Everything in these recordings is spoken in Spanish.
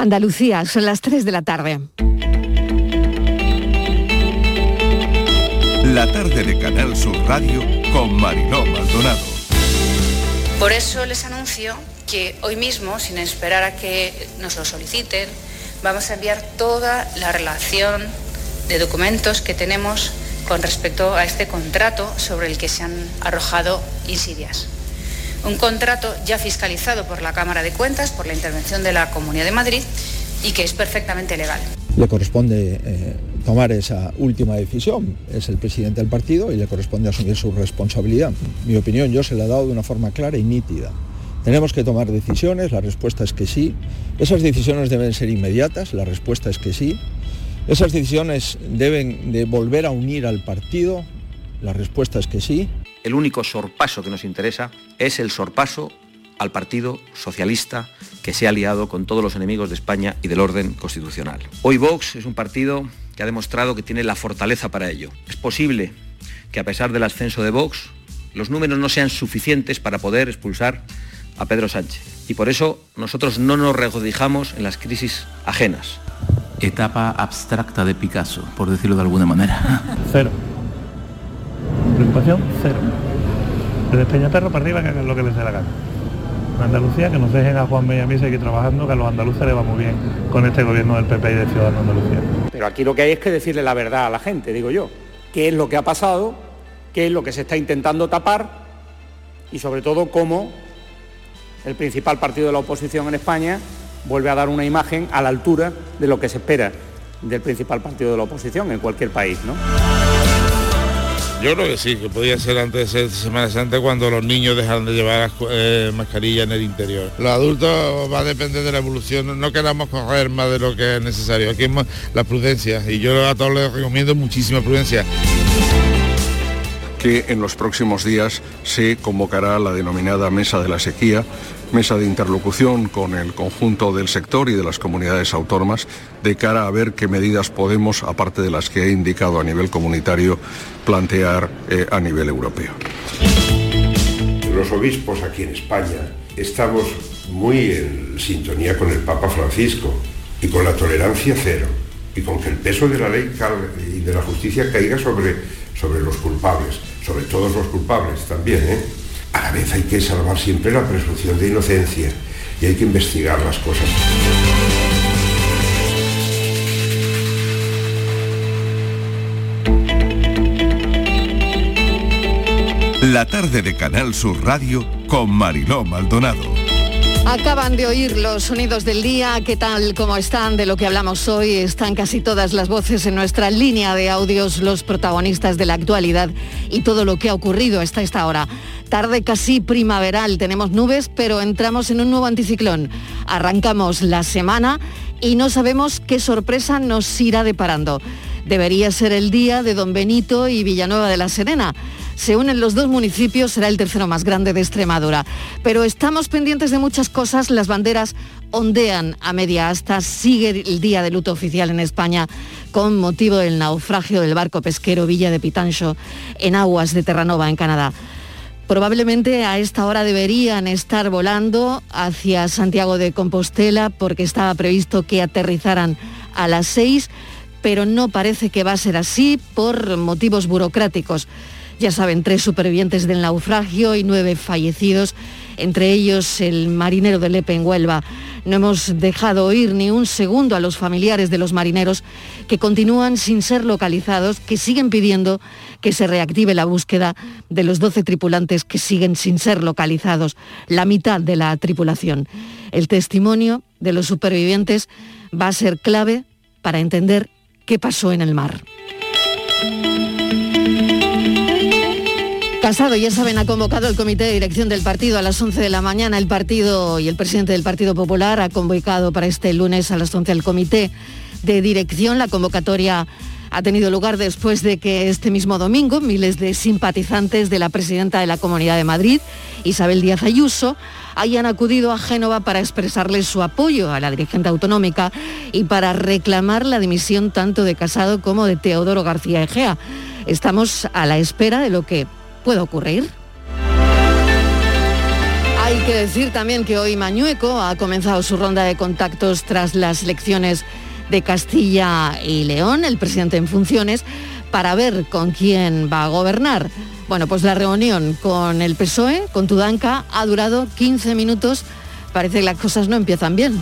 Andalucía, son las 3 de la tarde. La tarde de Canal Sur Radio con Mariló Maldonado. Por eso les anuncio que hoy mismo, sin esperar a que nos lo soliciten, vamos a enviar toda la relación de documentos que tenemos con respecto a este contrato sobre el que se han arrojado insidias. Un contrato ya fiscalizado por la Cámara de Cuentas, por la intervención de la Comunidad de Madrid y que es perfectamente legal. Le corresponde eh, tomar esa última decisión. Es el presidente del partido y le corresponde asumir su responsabilidad. Mi opinión yo se la he dado de una forma clara y nítida. Tenemos que tomar decisiones, la respuesta es que sí. Esas decisiones deben ser inmediatas, la respuesta es que sí. Esas decisiones deben de volver a unir al partido, la respuesta es que sí. El único sorpaso que nos interesa es el sorpaso al Partido Socialista que se ha aliado con todos los enemigos de España y del orden constitucional. Hoy Vox es un partido que ha demostrado que tiene la fortaleza para ello. Es posible que a pesar del ascenso de Vox, los números no sean suficientes para poder expulsar a Pedro Sánchez. Y por eso nosotros no nos regocijamos en las crisis ajenas. Etapa abstracta de Picasso, por decirlo de alguna manera. Cero. Preocupación, cero. Desde Peñaperro para arriba que hagan lo que les dé la gana. Andalucía, que nos dejen a Juan mí seguir trabajando, que a los andaluces les va muy bien con este gobierno del PP y de Ciudadanos Andalucía. Pero aquí lo que hay es que decirle la verdad a la gente, digo yo. ¿Qué es lo que ha pasado? ¿Qué es lo que se está intentando tapar? Y sobre todo cómo el principal partido de la oposición en España vuelve a dar una imagen a la altura de lo que se espera del principal partido de la oposición en cualquier país. ¿no? Yo creo que sí, que podía ser antes de Semana Santa cuando los niños dejaron de llevar eh, mascarilla en el interior. Los adultos va a depender de la evolución, no queramos correr más de lo que es necesario. Aquí es la prudencia y yo a todos les recomiendo muchísima prudencia que en los próximos días se convocará la denominada Mesa de la Sequía, mesa de interlocución con el conjunto del sector y de las comunidades autónomas de cara a ver qué medidas podemos, aparte de las que he indicado a nivel comunitario, plantear eh, a nivel europeo. Los obispos aquí en España estamos muy en sintonía con el Papa Francisco y con la tolerancia cero y con que el peso de la ley y de la justicia caiga sobre, sobre los culpables sobre todos los culpables también, ¿eh? A la vez hay que salvar siempre la presunción de inocencia y hay que investigar las cosas. La tarde de Canal Sur Radio con Mariló Maldonado. Acaban de oír los sonidos del día, ¿qué tal como están de lo que hablamos hoy? Están casi todas las voces en nuestra línea de audios, los protagonistas de la actualidad y todo lo que ha ocurrido hasta esta hora. Tarde casi primaveral, tenemos nubes, pero entramos en un nuevo anticiclón. Arrancamos la semana y no sabemos qué sorpresa nos irá deparando. Debería ser el día de Don Benito y Villanueva de la Serena se unen los dos municipios, será el tercero más grande de Extremadura. Pero estamos pendientes de muchas cosas, las banderas ondean a media asta, sigue el día de luto oficial en España con motivo del naufragio del barco pesquero Villa de Pitancho en aguas de Terranova, en Canadá. Probablemente a esta hora deberían estar volando hacia Santiago de Compostela porque estaba previsto que aterrizaran a las seis, pero no parece que va a ser así por motivos burocráticos. Ya saben, tres supervivientes del naufragio y nueve fallecidos, entre ellos el marinero de Lepe en Huelva. No hemos dejado oír ni un segundo a los familiares de los marineros que continúan sin ser localizados, que siguen pidiendo que se reactive la búsqueda de los 12 tripulantes que siguen sin ser localizados, la mitad de la tripulación. El testimonio de los supervivientes va a ser clave para entender qué pasó en el mar. Casado, ya saben, ha convocado el comité de dirección del partido a las 11 de la mañana. El partido y el presidente del Partido Popular ha convocado para este lunes a las 11 el comité de dirección. La convocatoria ha tenido lugar después de que este mismo domingo miles de simpatizantes de la presidenta de la Comunidad de Madrid, Isabel Díaz Ayuso, hayan acudido a Génova para expresarle su apoyo a la dirigente autonómica y para reclamar la dimisión tanto de Casado como de Teodoro García Egea. Estamos a la espera de lo que puede ocurrir. Hay que decir también que hoy Mañueco ha comenzado su ronda de contactos tras las elecciones de Castilla y León, el presidente en funciones, para ver con quién va a gobernar. Bueno, pues la reunión con el PSOE, con Tudanca, ha durado 15 minutos. Parece que las cosas no empiezan bien.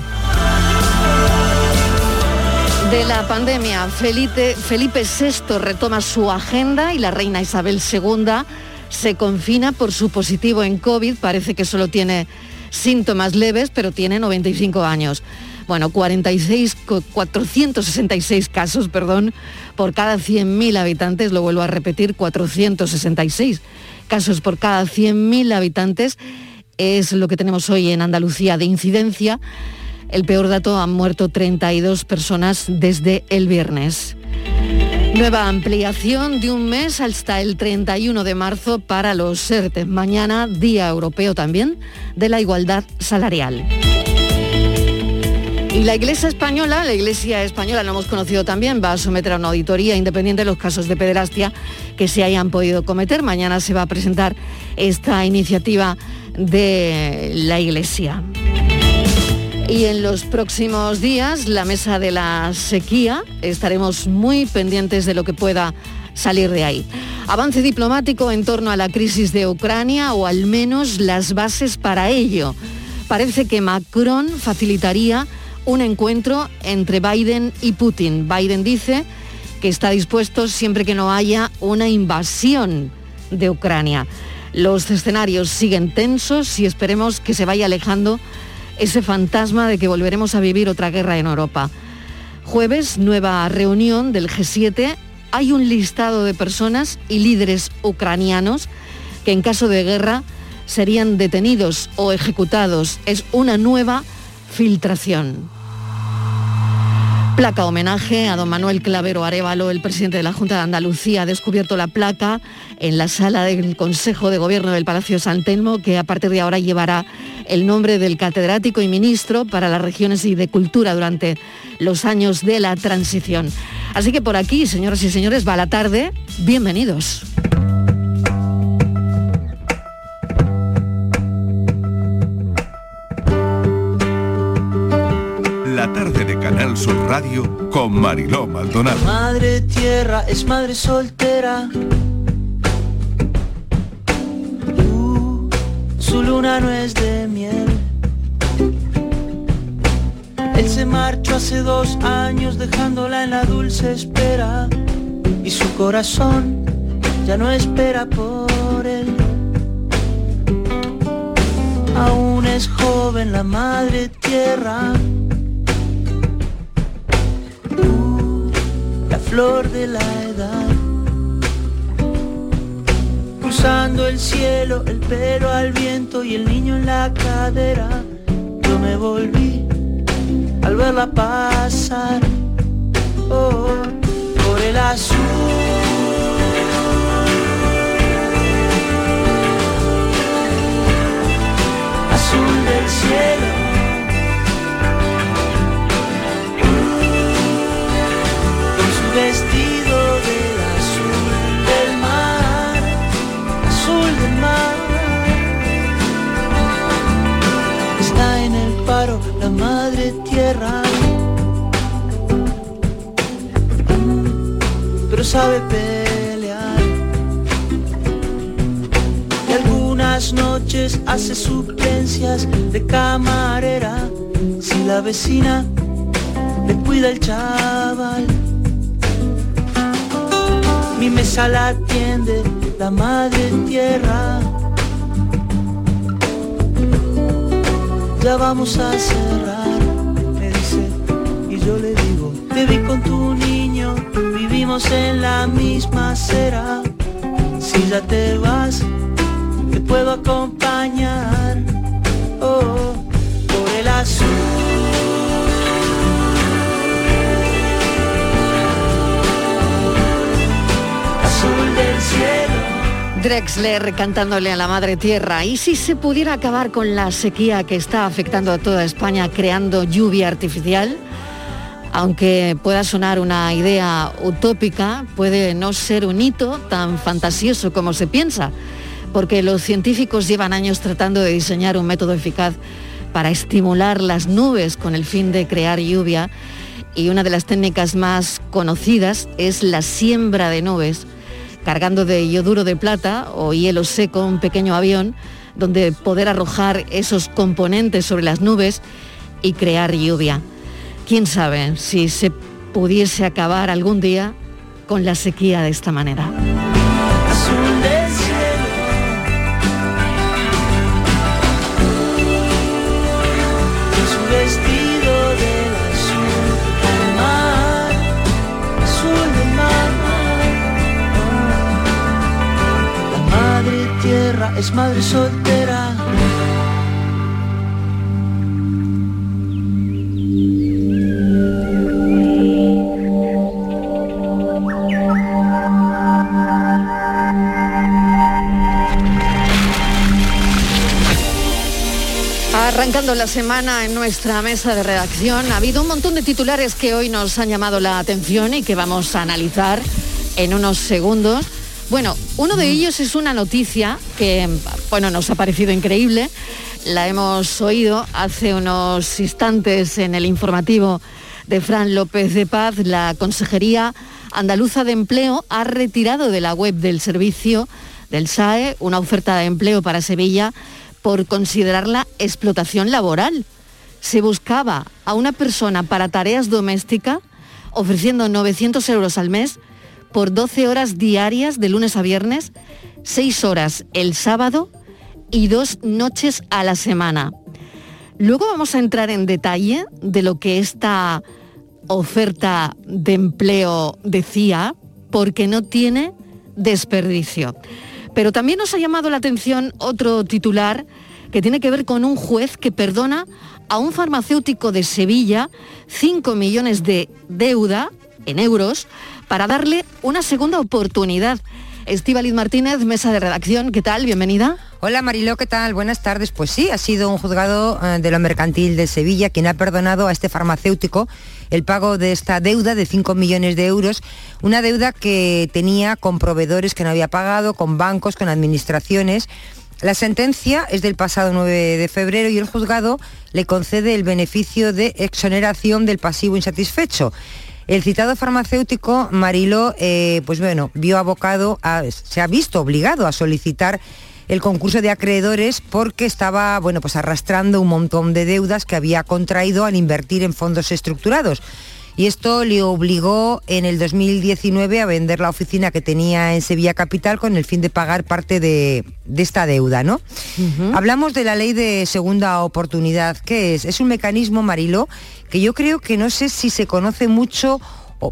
De la pandemia, Felipe, Felipe VI retoma su agenda y la reina Isabel II se confina por su positivo en COVID. Parece que solo tiene síntomas leves, pero tiene 95 años. Bueno, 46, 466 casos, perdón, por cada 100.000 habitantes, lo vuelvo a repetir, 466 casos por cada 100.000 habitantes es lo que tenemos hoy en Andalucía de incidencia. El peor dato, han muerto 32 personas desde el viernes. Nueva ampliación de un mes hasta el 31 de marzo para los ERTE. Mañana, Día Europeo también de la Igualdad Salarial. Y la Iglesia Española, la Iglesia Española, lo hemos conocido también, va a someter a una auditoría independiente los casos de pederastia que se hayan podido cometer. Mañana se va a presentar esta iniciativa de la Iglesia. Y en los próximos días, la mesa de la sequía, estaremos muy pendientes de lo que pueda salir de ahí. Avance diplomático en torno a la crisis de Ucrania o al menos las bases para ello. Parece que Macron facilitaría un encuentro entre Biden y Putin. Biden dice que está dispuesto siempre que no haya una invasión de Ucrania. Los escenarios siguen tensos y esperemos que se vaya alejando ese fantasma de que volveremos a vivir otra guerra en Europa. Jueves, nueva reunión del G7. Hay un listado de personas y líderes ucranianos que en caso de guerra serían detenidos o ejecutados. Es una nueva filtración. Placa homenaje a don Manuel Clavero Arevalo, el presidente de la Junta de Andalucía, ha descubierto la placa en la sala del Consejo de Gobierno del Palacio San Telmo, que a partir de ahora llevará el nombre del catedrático y ministro para las regiones y de cultura durante los años de la transición. Así que por aquí, señoras y señores, va la tarde. Bienvenidos. La tarde de Canal Sur Radio con Mariló Maldonado. Madre tierra es madre soltera. Su luna no es de miel. Él se marchó hace dos años dejándola en la dulce espera. Y su corazón ya no espera por él. Aún es joven la madre tierra. la flor de la edad. Cruzando el cielo, el pelo al viento y el niño en la cadera. Yo me volví al verla pasar oh, por el azul. Azul del cielo. Madre tierra, pero sabe pelear. Y algunas noches hace suplencias de camarera, si la vecina le cuida el chaval mi mesa la atiende la madre tierra. Ya vamos a cerrar, me dice, y yo le digo, te vi con tu niño, vivimos en la misma acera. Si ya te vas, te puedo acompañar, Drexler cantándole a la madre tierra. ¿Y si se pudiera acabar con la sequía que está afectando a toda España creando lluvia artificial? Aunque pueda sonar una idea utópica, puede no ser un hito tan fantasioso como se piensa. porque los científicos llevan años tratando de diseñar un método eficaz para estimular las nubes con el fin de crear lluvia y una de las técnicas más conocidas es la siembra de nubes, cargando de yoduro de plata o hielo seco un pequeño avión donde poder arrojar esos componentes sobre las nubes y crear lluvia. ¿Quién sabe si se pudiese acabar algún día con la sequía de esta manera? Es madre soltera. Arrancando la semana en nuestra mesa de redacción, ha habido un montón de titulares que hoy nos han llamado la atención y que vamos a analizar en unos segundos. Bueno, uno de ellos es una noticia que, bueno, nos ha parecido increíble. La hemos oído hace unos instantes en el informativo de Fran López de Paz. La Consejería Andaluza de Empleo ha retirado de la web del servicio del SAE una oferta de empleo para Sevilla por considerarla explotación laboral. Se buscaba a una persona para tareas domésticas ofreciendo 900 euros al mes por 12 horas diarias de lunes a viernes, 6 horas el sábado y dos noches a la semana. Luego vamos a entrar en detalle de lo que esta oferta de empleo decía, porque no tiene desperdicio. Pero también nos ha llamado la atención otro titular que tiene que ver con un juez que perdona a un farmacéutico de Sevilla 5 millones de deuda en euros para darle una segunda oportunidad. Estíbaliz Martínez, mesa de redacción, ¿qué tal? Bienvenida. Hola Mariló, ¿qué tal? Buenas tardes. Pues sí, ha sido un juzgado eh, de lo mercantil de Sevilla quien ha perdonado a este farmacéutico el pago de esta deuda de 5 millones de euros, una deuda que tenía con proveedores que no había pagado, con bancos, con administraciones. La sentencia es del pasado 9 de febrero y el juzgado le concede el beneficio de exoneración del pasivo insatisfecho. El citado farmacéutico Mariló, eh, pues bueno, vio abocado, se ha visto obligado a solicitar el concurso de acreedores porque estaba bueno, pues arrastrando un montón de deudas que había contraído al invertir en fondos estructurados. Y esto le obligó en el 2019 a vender la oficina que tenía en Sevilla Capital con el fin de pagar parte de, esta deuda, ¿no? Hablamos de la ley de segunda oportunidad. ¿Qué es? Es un mecanismo, Mariló, que yo creo que no sé si se conoce mucho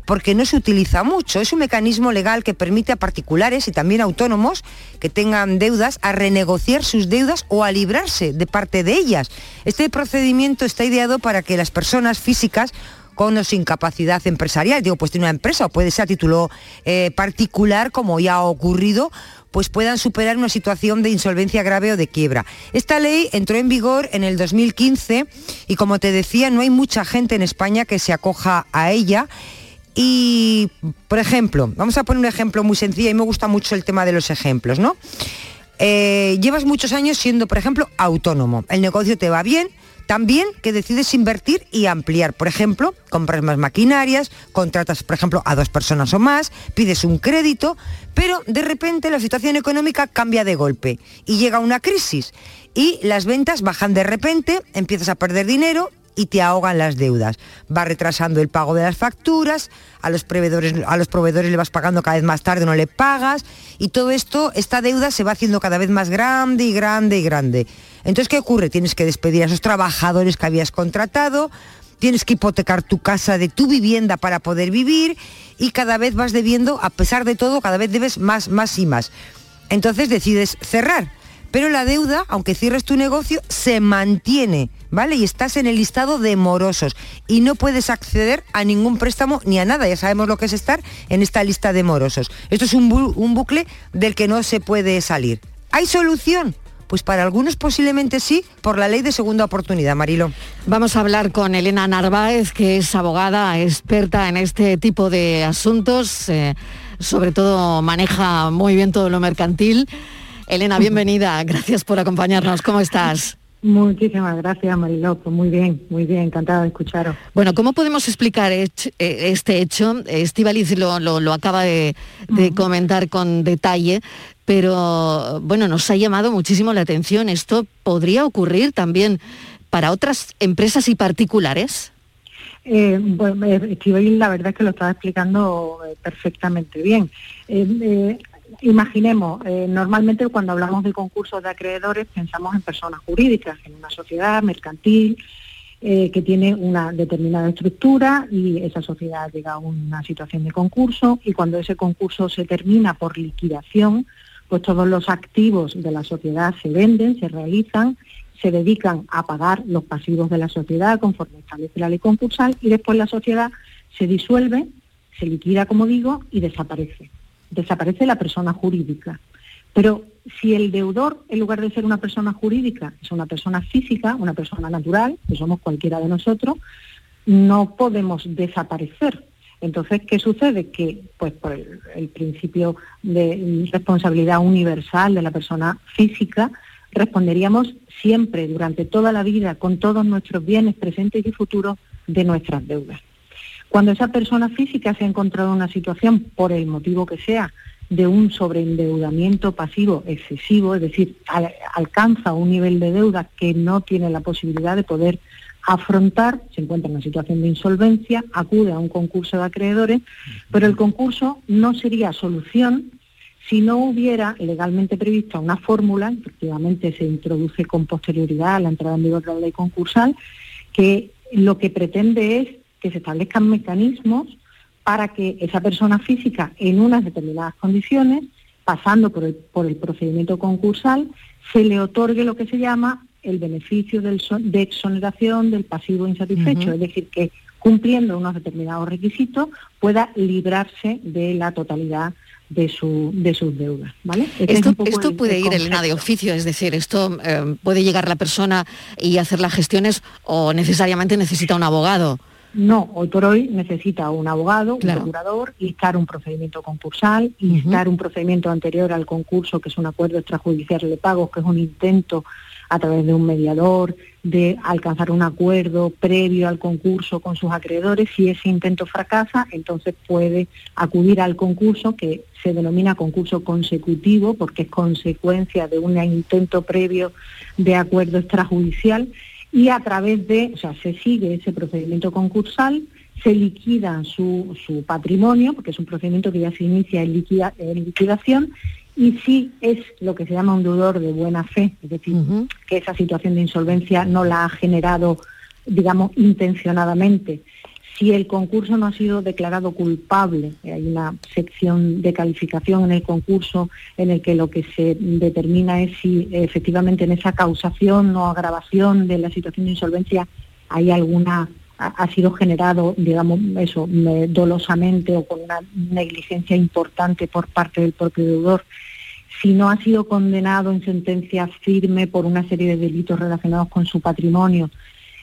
porque no se utiliza mucho. Es un mecanismo legal que permite a particulares y también autónomos que tengan deudas a renegociar sus deudas o a librarse de parte de ellas. Este procedimiento está ideado para que las personas físicas con o sin capacidad empresarial, digo, pues tiene una empresa o puede ser a título eh, particular, como ya ha ocurrido, pues puedan superar una situación de insolvencia grave o de quiebra. Esta ley entró en vigor en el 2015 y como te decía, no hay mucha gente en España que se acoja a ella. Y, por ejemplo, vamos a poner un ejemplo muy sencillo y me gusta mucho el tema de los ejemplos, ¿no? Eh, llevas muchos años siendo, por ejemplo, autónomo. El negocio te va bien, también que decides invertir y ampliar. Por ejemplo, compras más maquinarias, contratas, por ejemplo, a dos personas o más, pides un crédito, pero de repente la situación económica cambia de golpe y llega una crisis y las ventas bajan de repente, empiezas a perder dinero y te ahogan las deudas. Va retrasando el pago de las facturas, a los proveedores, a los proveedores le vas pagando cada vez más tarde, no le pagas, y todo esto, esta deuda se va haciendo cada vez más grande y grande y grande. Entonces, ¿qué ocurre? Tienes que despedir a esos trabajadores que habías contratado, tienes que hipotecar tu casa de tu vivienda para poder vivir y cada vez vas debiendo, a pesar de todo, cada vez debes más, más y más. Entonces decides cerrar. Pero la deuda, aunque cierres tu negocio, se mantiene, ¿vale? Y estás en el listado de morosos y no puedes acceder a ningún préstamo ni a nada. Ya sabemos lo que es estar en esta lista de morosos. Esto es un, un bucle del que no se puede salir. ¿Hay solución? Pues para algunos posiblemente sí, por la ley de segunda oportunidad, Marilo. Vamos a hablar con Elena Narváez, que es abogada experta en este tipo de asuntos, eh, sobre todo maneja muy bien todo lo mercantil. Elena, bienvenida. Gracias por acompañarnos. ¿Cómo estás? Muchísimas gracias, Mariló. Pues muy bien, muy bien, encantada de escucharos. Bueno, ¿cómo podemos explicar eh, este hecho? Estivaliz lo, lo, acaba de, comentar con detalle, pero bueno, nos ha llamado muchísimo la atención. ¿Esto podría ocurrir también para otras empresas y particulares? Eh, bueno, eh, la verdad es que lo estaba explicando eh, perfectamente bien. Eh, imaginemos, normalmente cuando hablamos de concursos de acreedores pensamos en personas jurídicas, en una sociedad mercantil que tiene una determinada estructura y esa sociedad llega a una situación de concurso y cuando ese concurso se termina por liquidación, pues todos los activos de la sociedad se venden, se realizan se dedican a pagar los pasivos de la sociedad conforme establece la ley concursal y después la sociedad se disuelve, se liquida, como digo, y desaparece. Desaparece la persona jurídica. Pero si el deudor, en lugar de ser una persona jurídica, es una persona física, una persona natural, que somos cualquiera de nosotros, no podemos desaparecer. Entonces, ¿qué sucede? Que, pues, por el, el principio de responsabilidad universal de la persona física, responderíamos siempre, durante toda la vida, con todos nuestros bienes presentes y futuros, de nuestras deudas. Cuando esa persona física se ha encontrado en una situación, por el motivo que sea, de un sobreendeudamiento pasivo excesivo, es decir, alcanza un nivel de deuda que no tiene la posibilidad de poder afrontar, se encuentra en una situación de insolvencia, acude a un concurso de acreedores, pero el concurso no sería solución si no hubiera legalmente prevista una fórmula, efectivamente se introduce con posterioridad a la entrada en vigor de la ley concursal, que lo que pretende es que se establezcan mecanismos para que esa persona física en unas determinadas condiciones, pasando por el, por el procedimiento concursal, se le otorgue lo que se llama el beneficio del, de exoneración del pasivo insatisfecho, es decir, que cumpliendo unos determinados requisitos pueda librarse de la totalidad de, su, de sus deudas. ¿vale? esto, esto puede ir, Elena, de oficio, es decir, esto eh, puede llegar la persona y hacer las gestiones o necesariamente necesita un abogado. No, hoy por hoy necesita un abogado, un procurador, instar un procedimiento concursal, instar un procedimiento anterior al concurso, que es un acuerdo extrajudicial de pagos, que es un intento a través de un mediador, de alcanzar un acuerdo previo al concurso con sus acreedores. Si ese intento fracasa, entonces puede acudir al concurso, que se denomina concurso consecutivo, porque es consecuencia de un intento previo de acuerdo extrajudicial, y a través de, o sea, se sigue ese procedimiento concursal, se liquida su, su patrimonio, porque es un procedimiento que ya se inicia en, en liquidación, y si es lo que se llama un deudor de buena fe, es decir, que esa situación de insolvencia no la ha generado, digamos, intencionadamente. Si el concurso no ha sido declarado culpable, hay una sección de calificación en el concurso en el que lo que se determina es si efectivamente en esa causación o agravación de la situación de insolvencia hay alguna ha sido generado, digamos, eso, dolosamente o con una negligencia importante por parte del propio deudor, si no ha sido condenado en sentencia firme por una serie de delitos relacionados con su patrimonio,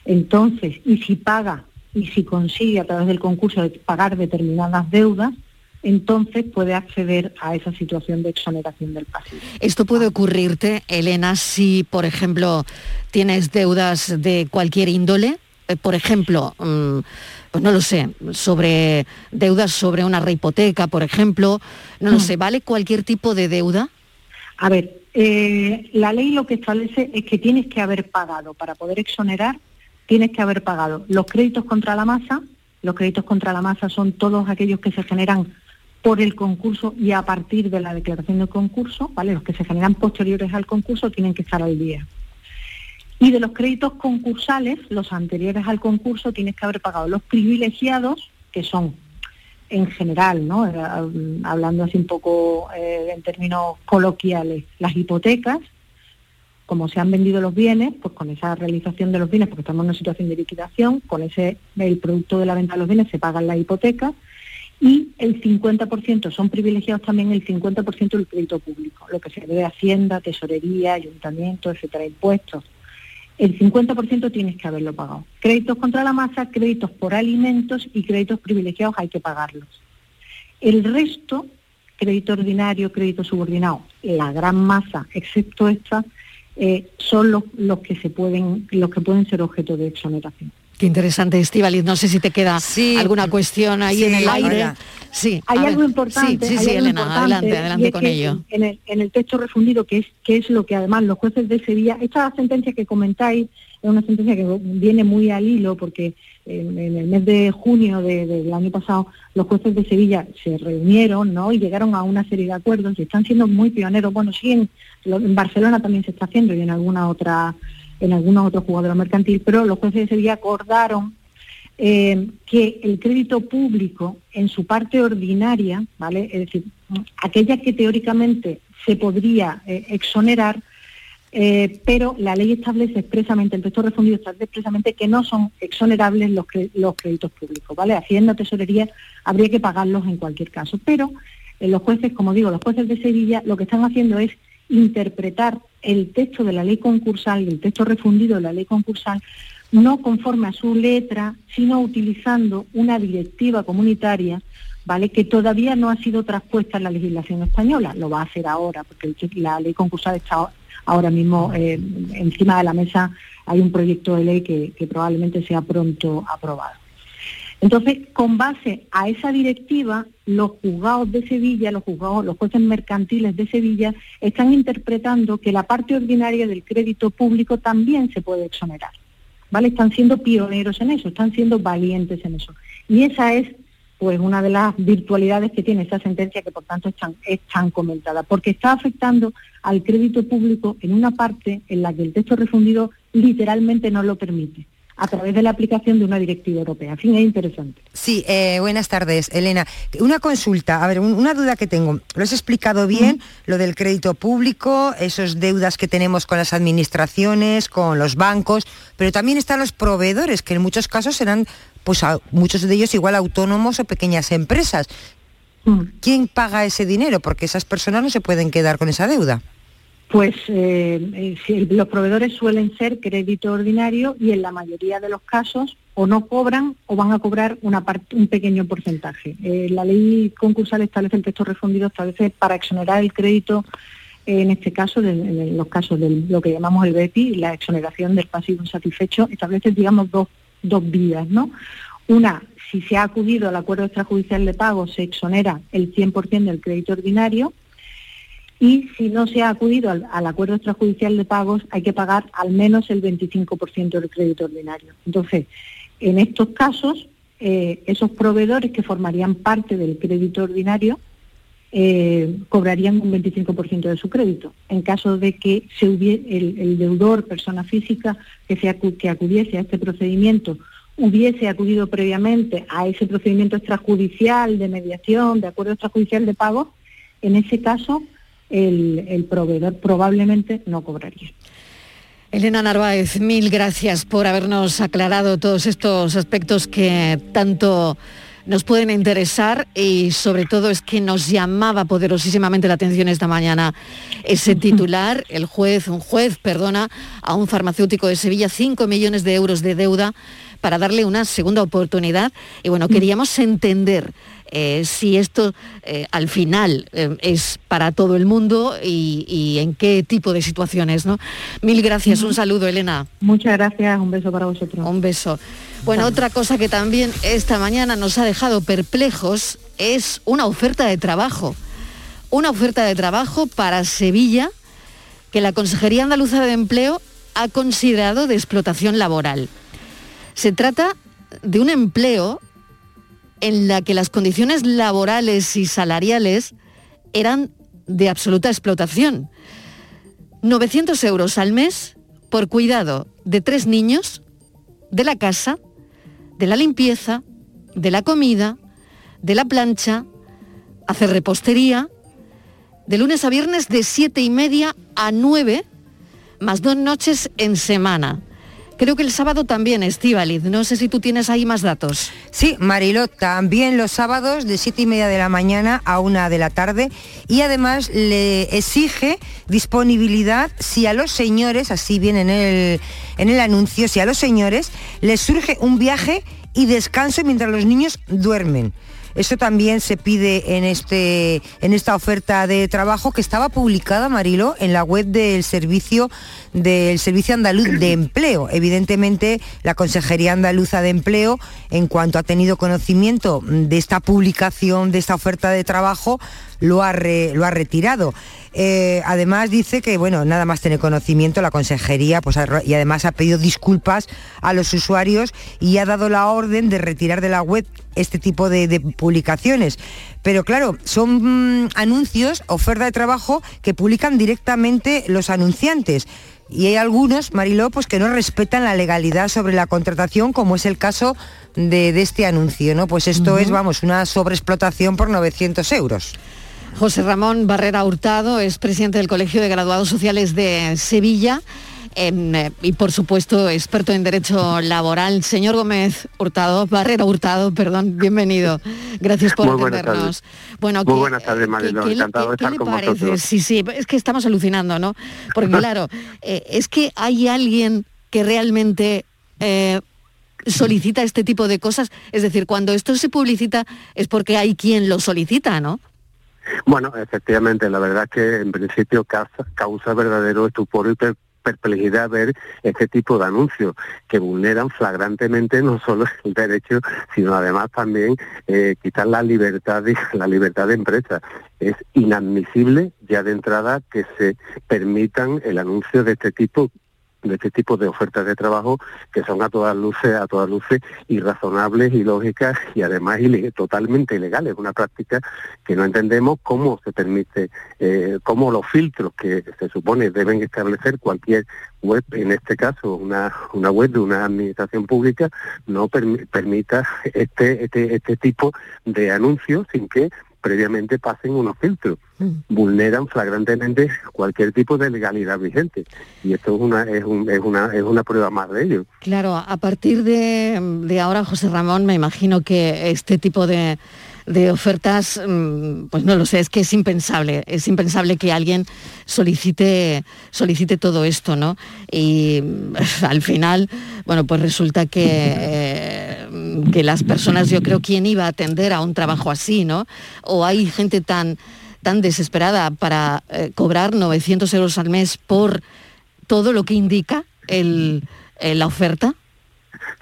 entonces, y si paga y si consigue a través del concurso pagar determinadas deudas, entonces puede acceder a esa situación de exoneración del pasivo. Esto puede ocurrirte, Elena, si, por ejemplo, tienes deudas de cualquier índole, eh, por ejemplo, mm, pues no lo sé, sobre deudas sobre una rehipoteca, por ejemplo, no lo mm. sé, ¿vale cualquier tipo de deuda? A ver, eh, la ley lo que establece es que tienes que haber pagado, para poder exonerar, tienes que haber pagado los créditos contra la masa, los créditos contra la masa son todos aquellos que se generan por el concurso y a partir de la declaración del concurso, ¿vale? Los que se generan posteriores al concurso tienen que estar al día. Y de los créditos concursales, los anteriores al concurso, tienes que haber pagado los privilegiados, que son en general, ¿no? Eh, hablando así un poco eh, en términos coloquiales, las hipotecas, como se han vendido los bienes, pues con esa realización de los bienes, porque estamos en una situación de liquidación, con ese el producto de la venta de los bienes se pagan las hipotecas y el 50% son privilegiados también el 50% del crédito público, lo que se debe a Hacienda, Tesorería, Ayuntamiento, etcétera, impuestos el 50% tienes que haberlo pagado. Créditos contra la masa, créditos por alimentos y créditos privilegiados hay que pagarlos. El resto, crédito ordinario, crédito subordinado, la gran masa, excepto esta, eh, son los, los que se pueden, los que pueden ser objeto de exoneración. Qué interesante, Estivaliz. No sé si te queda alguna cuestión ahí en el aire. Sí, hay algo importante. Sí, sí, Elena, adelante, adelante con ello. En el, en el, texto refundido, que es, que es lo que además los jueces de Sevilla, esta sentencia que comentáis es una sentencia que viene muy al hilo porque en, el mes de junio del año pasado los jueces de Sevilla se reunieron ¿no? y llegaron a una serie de acuerdos y están siendo muy pioneros. Bueno, sí, en, Barcelona también se está haciendo y en alguna otra en algunos otros jugadores mercantil, pero los jueces de Sevilla acordaron eh, que el crédito público en su parte ordinaria, ¿vale? Es decir, aquella que teóricamente se podría eh, exonerar, eh, pero la ley establece expresamente, el texto refundido establece expresamente que no son exonerables los, los créditos públicos, ¿vale? Hacienda, Tesorería, habría que pagarlos en cualquier caso. Pero los jueces, como digo, los jueces de Sevilla lo que están haciendo es interpretar el texto de la ley concursal y el texto refundido de la ley concursal no conforme a su letra, sino utilizando una directiva comunitaria, ¿vale? que todavía no ha sido traspuesta en la legislación española, lo va a hacer ahora, porque la ley concursal está ahora mismo eh, encima de la mesa, hay un proyecto de ley que probablemente sea pronto aprobado. Entonces, con base a esa directiva, los juzgados de Sevilla, los juzgados, los jueces mercantiles de Sevilla, están interpretando que la parte ordinaria del crédito público también se puede exonerar. ¿Vale? Están siendo pioneros en eso, están siendo valientes en eso. Y esa es pues una de las virtualidades que tiene esa sentencia que por tanto es tan, es tan comentada, porque está afectando al crédito público en una parte en la que el texto refundido literalmente no lo permite a través de la aplicación de una directiva europea. En fin, es interesante. Sí, eh, buenas tardes, Elena. Una consulta, a ver, una duda que tengo. Lo has explicado bien, lo del crédito público, esos deudas que tenemos con las administraciones, con los bancos, pero también están los proveedores, que en muchos casos serán, pues muchos de ellos igual autónomos o pequeñas empresas. ¿Quién paga ese dinero? Porque esas personas no se pueden quedar con esa deuda. Pues eh, eh, los proveedores suelen ser crédito ordinario y en la mayoría de los casos o no cobran o van a cobrar una un pequeño porcentaje. Eh, la ley concursal establece el texto refundido, establece para exonerar el crédito, en este caso, en los casos de lo que llamamos el BEPI, la exoneración del pasivo insatisfecho, establece, digamos, dos, dos vías, ¿no? Una, si se ha acudido al acuerdo extrajudicial de pago, se exonera el 100% del crédito ordinario, y si no se ha acudido al, acuerdo extrajudicial de pagos hay que pagar al menos el 25% del crédito ordinario. Entonces, en estos casos, eh, esos proveedores que formarían parte del crédito ordinario eh, cobrarían un 25% de su crédito. En caso de que se el, deudor, persona física, que, se que acudiese a este procedimiento, hubiese acudido previamente a ese procedimiento extrajudicial de mediación, de acuerdo extrajudicial de pagos, en ese caso el, proveedor probablemente no cobraría. Elena Narváez, mil gracias por habernos aclarado todos estos aspectos que tanto nos pueden interesar y sobre todo es que nos llamaba poderosísimamente la atención esta mañana ese titular, el juez, un juez, perdona, a un farmacéutico de Sevilla 5 millones de euros de deuda para darle una segunda oportunidad y bueno, queríamos entender eh, si esto eh, al final eh, es para todo el mundo y, en qué tipo de situaciones, ¿no? Mil gracias, un saludo, Elena. Muchas gracias, un beso para vosotros. Un beso. Bueno, otra cosa que también esta mañana nos ha dejado perplejos es una oferta de trabajo. Una oferta de trabajo para Sevilla que la Consejería Andaluza de Empleo ha considerado de explotación laboral. Se trata de un empleo en la que las condiciones laborales y salariales eran de absoluta explotación. 900 euros al mes por cuidado de tres niños, de la casa, de la limpieza, de la comida, de la plancha, hacer repostería, de lunes a viernes de siete y media a 9, más dos noches en semana. Creo que el sábado también, Estíbaliz. No sé si tú tienes ahí más datos. Sí, Mariló, también los sábados de siete y media de la mañana a una de la tarde. Y además le exige disponibilidad si a los señores, así viene en el, en el anuncio, si a los señores les surge un viaje y descanso mientras los niños duermen. Eso también se pide en, este, en esta oferta de trabajo que estaba publicada, Marilo, en la web del servicio del Servicio Andaluz de Empleo. Evidentemente, la Consejería Andaluza de Empleo, en cuanto ha tenido conocimiento de esta publicación, de esta oferta de trabajo, lo ha, lo ha retirado. Eh, además dice que, bueno, nada más tener conocimiento, la consejería, pues, y además ha pedido disculpas a los usuarios y ha dado la orden de retirar de la web este tipo de, publicaciones. Pero claro, son mm, anuncios, oferta de trabajo que publican directamente los anunciantes. Y hay algunos, Mariló, pues que no respetan la legalidad sobre la contratación, como es el caso de, este anuncio, ¿no? Pues esto es, vamos, una sobreexplotación por 900 euros. José Ramón Barrera Hurtado es presidente del Colegio de Graduados Sociales de Sevilla. Em, eh, y por supuesto experto en derecho laboral. Señor Gómez Hurtado, Barrera Hurtado, perdón, bienvenido. Gracias por atendernos. Bueno, Muy buenas tardes, Marilo. Encantado de estar con parece? Sí, sí, es que estamos alucinando, ¿no? Porque claro, eh, es que hay alguien que realmente eh, solicita este tipo de cosas. Es decir, cuando esto se publicita es porque hay quien lo solicita, ¿no? Bueno, efectivamente, la verdad es que en principio causa, causa verdadero estupor y perplejidad ver este tipo de anuncios que vulneran flagrantemente no solo el derecho, sino además también eh, quitar la libertad de, la libertad de empresa. Es inadmisible ya de entrada que se permitan el anuncio de este tipo de este tipo de ofertas de trabajo que son a todas luces, a todas luces irrazonables, ilógicas y además totalmente ilegales. Una práctica que no entendemos cómo se permite, eh, cómo los filtros que se supone deben establecer cualquier web, en este caso una, una web de una administración pública, no permita este, este, este tipo de anuncios sin que previamente pasen unos filtros. Mm. Vulneran flagrantemente cualquier tipo de legalidad vigente. Y esto es una, es, es una, es una prueba más de ello. Claro, a partir de, de ahora, José Ramón, me imagino que este tipo de de ofertas, mm, pues no lo sé, es que es impensable, es impensable que alguien solicite, solicite todo esto, ¿no? Y al final, bueno, pues resulta que, eh, que las personas, yo creo, ¿quién iba a atender a un trabajo así, ¿no? O hay gente tan, tan desesperada para eh, cobrar 900 euros al mes por todo lo que indica el, la oferta.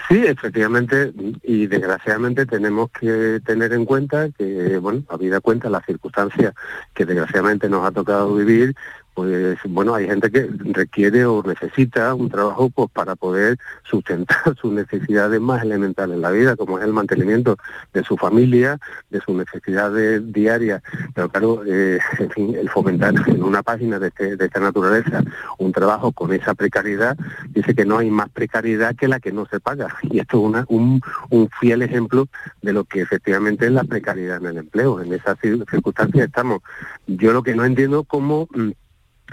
Sí, efectivamente, y desgraciadamente tenemos que tener en cuenta que, bueno, habida cuenta las circunstancias que desgraciadamente nos ha tocado vivir, pues bueno, hay gente que requiere o necesita un trabajo pues para poder sustentar sus necesidades más elementales en la vida, como es el mantenimiento de su familia, de sus necesidades diarias. Pero claro, eh, en fin, el fomentar en una página de, este, de esta naturaleza un trabajo con esa precariedad, dice que no hay más precariedad que la que no se paga. Y esto es una, un, un fiel ejemplo de lo que efectivamente es la precariedad en el empleo. En esas circunstancias estamos. Yo lo que no entiendo cómo mm,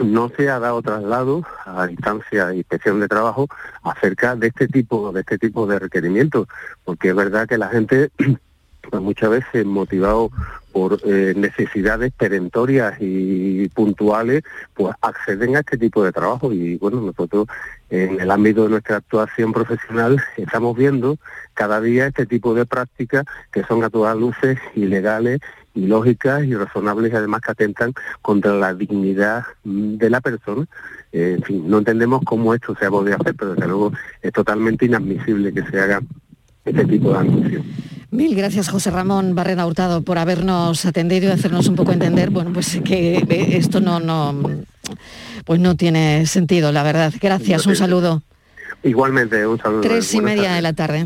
no se ha dado traslado a instancia de inspección de trabajo acerca de este tipo de este tipo de requerimientos porque es verdad que la gente pues muchas veces motivado por eh, necesidades perentorias y puntuales, pues acceden a este tipo de trabajo. Y bueno, nosotros en el ámbito de nuestra actuación profesional estamos viendo cada día este tipo de prácticas que son a todas luces ilegales ilógicas y razonables y además que atentan contra la dignidad de la persona. Eh, en fin, no entendemos cómo esto se ha podido hacer, pero desde luego es totalmente inadmisible que se haga este tipo de anuncios. Mil gracias, José Ramón Barrera Hurtado, por habernos atendido y hacernos un poco entender, bueno, pues que eh, esto no, no, pues no tiene sentido, la verdad. Gracias, un saludo. Igualmente, un saludo. Tres y media de la tarde.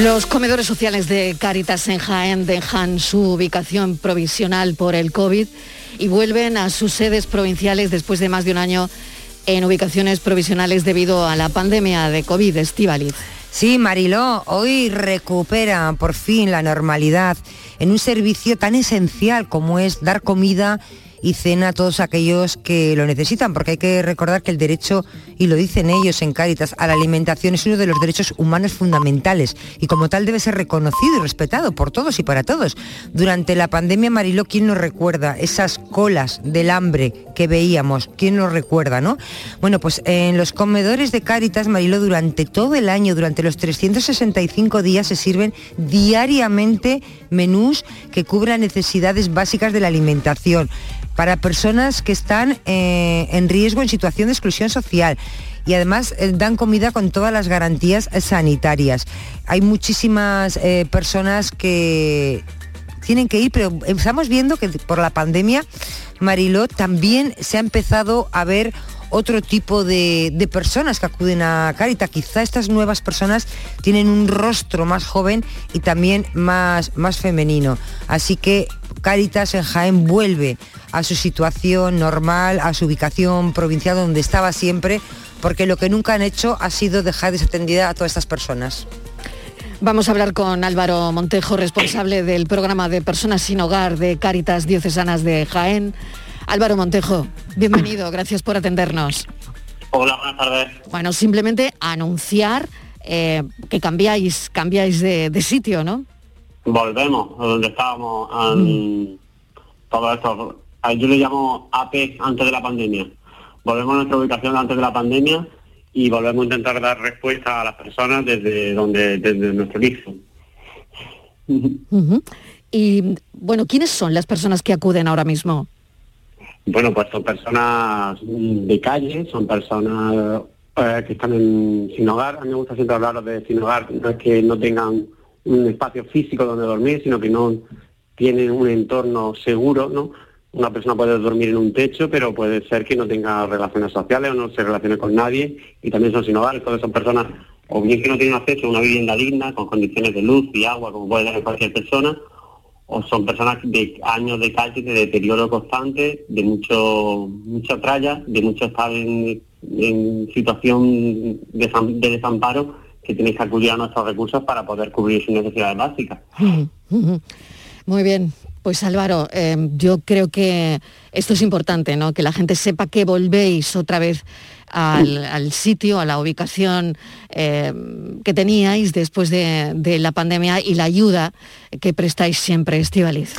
Los comedores sociales de Cáritas en Jaén dejan su ubicación provisional por el COVID y vuelven a sus sedes provinciales después de más de un año en ubicaciones provisionales debido a la pandemia de COVID, Estivaliz. Sí, Mariló, hoy recupera por fin la normalidad en un servicio tan esencial como es dar comida y cena a todos aquellos que lo necesitan, porque hay que recordar que el derecho, y lo dicen ellos en Cáritas, a la alimentación es uno de los derechos humanos fundamentales y como tal debe ser reconocido y respetado por todos y para todos. Durante la pandemia, Mariló, ¿quién nos recuerda esas colas del hambre que veíamos? ¿Quién nos recuerda, no? Bueno, pues en los comedores de Cáritas, Mariló, durante todo el año, durante los 365 días, se sirven diariamente menús que cubran necesidades básicas de la alimentación para personas que están eh, en riesgo en situación de exclusión social y además eh, dan comida con todas las garantías sanitarias. Hay muchísimas eh, personas que tienen que ir, pero estamos viendo que por la pandemia, Mariló, también se ha empezado a ver otro tipo de, de, personas que acuden a Carita. Quizá estas nuevas personas tienen un rostro más joven y también más, más femenino. Así que Caritas en Jaén vuelve a su situación normal, a su ubicación provincial donde estaba siempre, porque lo que nunca han hecho ha sido dejar desatendida a todas estas personas. Vamos a hablar con Álvaro Montejo, responsable del programa de personas sin hogar de Cáritas Diocesanas de Jaén. Álvaro Montejo, bienvenido, gracias por atendernos. Hola, buenas tardes. Bueno, simplemente anunciar eh, que cambiáis, cambiáis de, de sitio, ¿no? Volvemos a donde estábamos um, todo esto. Yo le llamo AP antes de la pandemia. Volvemos a nuestra ubicación antes de la pandemia y volvemos a intentar dar respuesta a las personas desde donde desde nuestro inicio. Y bueno, ¿quiénes son las personas que acuden ahora mismo? Bueno, pues son personas de calle, son personas eh, que están en, sin hogar. A mí me gusta siempre hablar de sin hogar, no es que no tengan un espacio físico donde dormir, sino que no tienen un entorno seguro, ¿no? Una persona puede dormir en un techo, pero puede ser que no tenga relaciones sociales o no se relacione con nadie y también son sin hogar. Todas son personas o bien que no tienen acceso a una vivienda digna, con condiciones de luz y agua, como puede tener cualquier persona, o son personas de años de calle, de deterioro constante, de mucho mucha tralla, de mucho estar en, situación de desamparo que tenéis que acudir a nuestros recursos para poder cubrir sus necesidades básicas. Muy bien. Pues Álvaro, em, yo creo que esto es importante, ¿no? Que la gente sepa que volvéis otra vez al, sitio, a la ubicación em, que teníais después de, la pandemia y la ayuda que prestáis siempre, Estivaliz.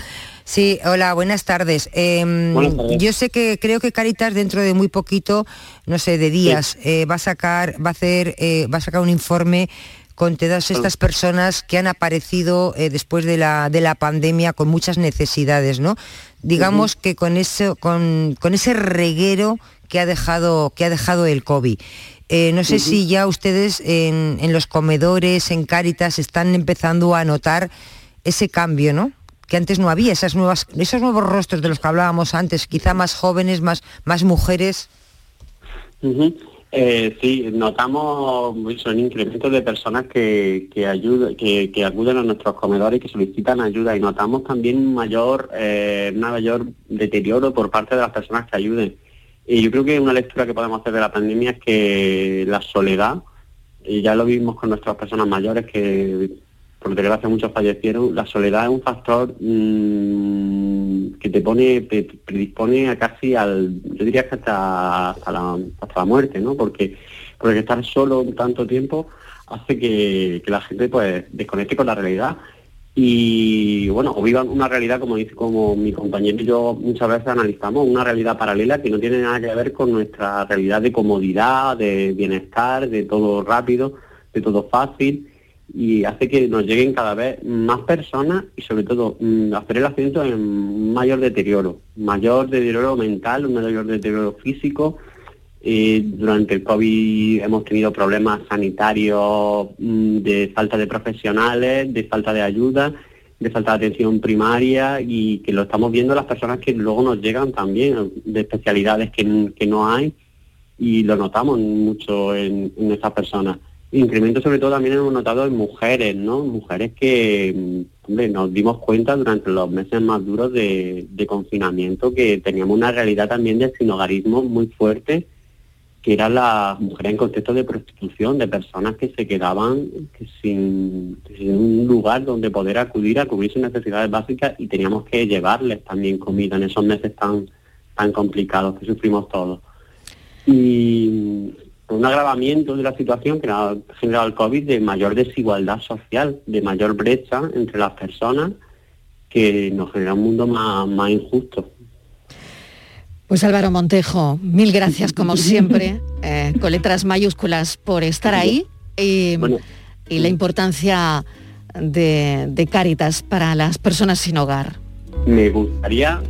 Sí, hola, buenas tardes. Em, yo sé que creo que Caritas dentro de muy poquito, no sé, de días, eh, va a sacar, va a hacer, eh, va a sacar un informe con todas estas personas que han aparecido eh, después de la, de la pandemia con muchas necesidades, ¿no? Digamos que con, eso, con, con, ese reguero que ha dejado, que ha dejado el COVID. no sé si ya ustedes en, en, los comedores, en Cáritas, están empezando a notar ese cambio, ¿no? Que antes no había, esas nuevas, esos nuevos rostros de los que hablábamos antes, quizá más jóvenes, más, más mujeres. Eh, sí, notamos un incremento de personas que, que, que, acuden a nuestros comedores y que solicitan ayuda y notamos también un mayor, eh, mayor deterioro por parte de las personas que ayuden. Y yo creo que una lectura que podemos hacer de la pandemia es que la soledad, y ya lo vimos con nuestras personas mayores que por desgracia muchos fallecieron, la soledad es un factor mm, que te pone, te predispone a casi al, yo diría que hasta, hasta, la, hasta la muerte, ¿no? Porque, porque estar solo tanto tiempo hace que, la gente pues desconecte con la realidad. Y bueno, o vivan una realidad como dice como mi compañero y yo muchas veces analizamos, una realidad paralela que no tiene nada que ver con nuestra realidad de comodidad, de bienestar, de todo rápido, de todo fácil y hace que nos lleguen cada vez más personas y sobre todo mm, hacer el acento en mayor deterioro, mayor deterioro mental, un mayor deterioro físico. Eh, durante el COVID hemos tenido problemas sanitarios mm, de falta de profesionales, de falta de ayuda, de falta de atención primaria y que lo estamos viendo las personas que luego nos llegan también, de especialidades que, que no hay y lo notamos mucho en, en estas personas. Incremento sobre todo también hemos notado en mujeres, ¿no? Mujeres que mm, nos dimos cuenta durante los meses más duros de, confinamiento que teníamos una realidad también de sinogarismo muy fuerte que eran las mujeres en contexto de prostitución, de personas que se quedaban sin, un lugar donde poder acudir a cubrir sus necesidades básicas y teníamos que llevarles también comida en esos meses tan, tan complicados que sufrimos todos. Y un agravamiento de la situación que ha generado el COVID de mayor desigualdad social, de mayor brecha entre las personas, que nos genera un mundo más, más injusto. Pues Álvaro Montejo, mil gracias como siempre, eh, con letras mayúsculas por estar ahí y, la importancia de, de, Cáritas para las personas sin hogar. Me gustaría...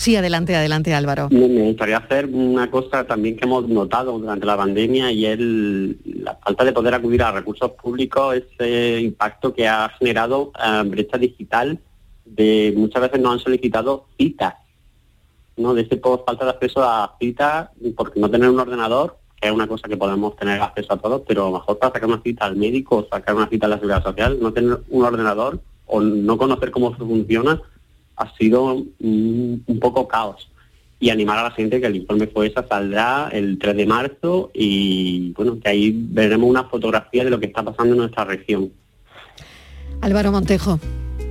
Sí, adelante, adelante Álvaro. Me, gustaría hacer una cosa también que hemos notado durante la pandemia y es la falta de poder acudir a recursos públicos, ese impacto que ha generado eh, brecha digital, de muchas veces nos han solicitado citas ¿no? De ese por falta de acceso a citas, porque no tener un ordenador, que es una cosa que podemos tener acceso a todos, pero a lo mejor para sacar una cita al médico o sacar una cita a la seguridad social, no tener un ordenador o no conocer cómo funciona, ha sido un, poco caos. Y animar a la gente que el informe FOESA saldrá el 3 de marzo y bueno, que ahí veremos una fotografía de lo que está pasando en nuestra región. Álvaro Montejo.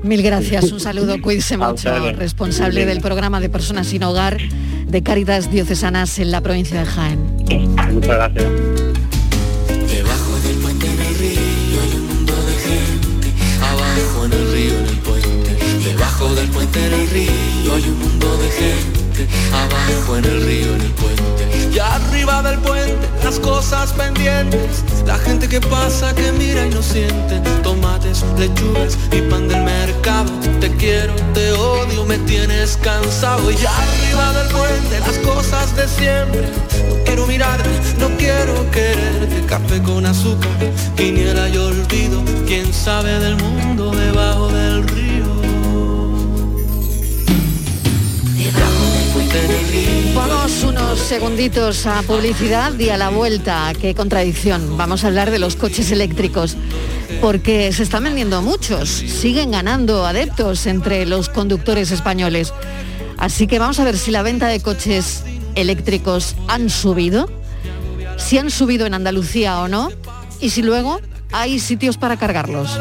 Mil gracias, un saludo, cuídese mucho, responsable del programa de personas sin hogar de Cáritas Diocesanas en la provincia de Jaén. Muchas gracias. Debajo del puente en el río hay un mundo de gente, abajo en el río en el puente. Y arriba del puente las cosas pendientes, la gente que pasa, que mira y no siente, tomates, lechugas y pan del mercado. Te quiero, te odio, me tienes cansado. Y arriba del puente las cosas de siempre. No quiero mirarte, no quiero quererte. Café con azúcar, quiniela y olvido. Quién sabe del mundo debajo del río. Vamos unos segunditos a publicidad y a la vuelta. Qué contradicción. Vamos a hablar de los coches eléctricos porque se están vendiendo muchos. Siguen ganando adeptos entre los conductores españoles. Así que vamos a ver si la venta de coches eléctricos han subido, si han subido en Andalucía o no, y si luego hay sitios para cargarlos.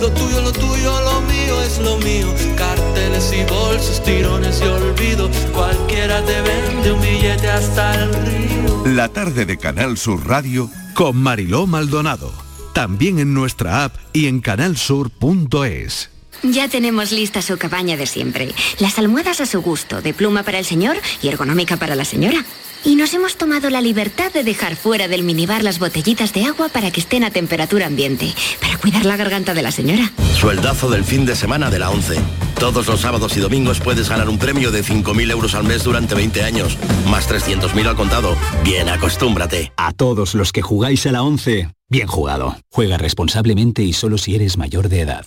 Lo tuyo, lo tuyo, lo mío es lo mío. Carteles y bolsos, tirones y olvido. Cualquiera te vende un billete hasta el río. La tarde de Canal Sur Radio con Mariló Maldonado. También en nuestra app y en canalsur.es. Ya tenemos lista su cabaña de siempre. Las almohadas a su gusto, de pluma para el señor y ergonómica para la señora. Y nos hemos tomado la libertad de dejar fuera del minibar las botellitas de agua para que estén a temperatura ambiente, para cuidar la garganta de la señora. Sueldazo del fin de semana de la 11. Todos los sábados y domingos puedes ganar un premio de 5.000 euros al mes durante 20 años, más 300.000 al contado. Bien, acostúmbrate. A todos los que jugáis a la 11, bien jugado. Juega responsablemente y solo si eres mayor de edad.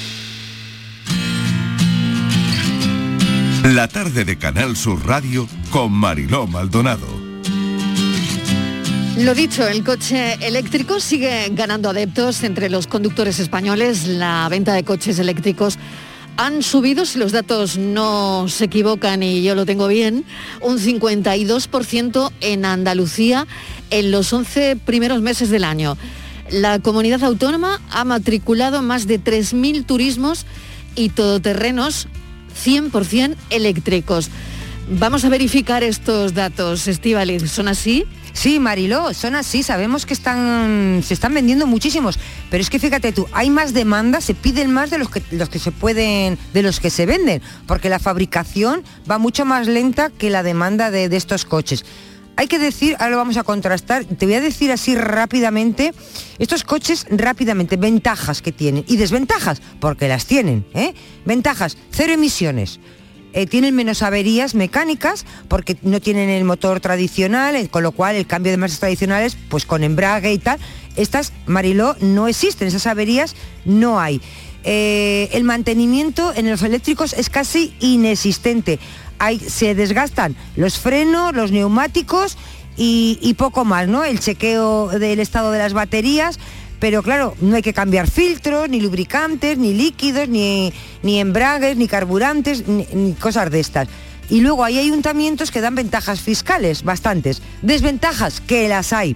La tarde de Canal Sur Radio con Mariló Maldonado. Lo dicho, el coche eléctrico sigue ganando adeptos entre los conductores españoles. La venta de coches eléctricos han subido, si los datos no se equivocan y yo lo tengo bien, un 52% en Andalucía en los 11 primeros meses del año. La comunidad autónoma ha matriculado más de 3.000 turismos y todoterrenos 100% eléctricos. Vamos a verificar estos datos, Estivaliz, ¿son así? Sí, Mariló, son así, sabemos que están, se están vendiendo muchísimos, pero es que fíjate tú, hay más demanda, se piden más de los que, los que se pueden, de los que se venden, porque la fabricación va mucho más lenta que la demanda de, de estos coches. Hay que decir, ahora lo vamos a contrastar, te voy a decir así rápidamente, estos coches rápidamente, ventajas que tienen y desventajas, porque las tienen. ¿eh? Ventajas, cero emisiones. eh, tienen menos averías mecánicas porque no tienen el motor tradicional, eh, con lo cual el cambio de marchas tradicionales, pues con embrague y tal, estas, Mariló, no existen, esas averías no hay. Eh, el mantenimiento en los eléctricos es casi inexistente. Se desgastan los frenos, los neumáticos y, poco más, ¿no? El chequeo del estado de las baterías, pero claro, no hay que cambiar filtros, ni lubricantes, ni líquidos, ni, ni embragues, ni carburantes, ni, ni cosas de estas. Y luego hay ayuntamientos que dan ventajas fiscales, bastantes. Desventajas, que las hay.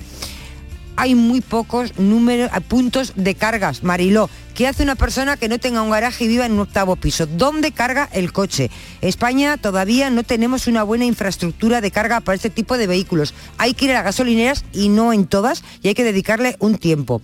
Hay muy pocos números, puntos de cargas, Mariló. ¿Qué hace una persona que no tenga un garaje y viva en un octavo piso? ¿Dónde carga el coche? España todavía no tenemos una buena infraestructura de carga para este tipo de vehículos. Hay que ir a las gasolineras y no en todas y hay que dedicarle un tiempo.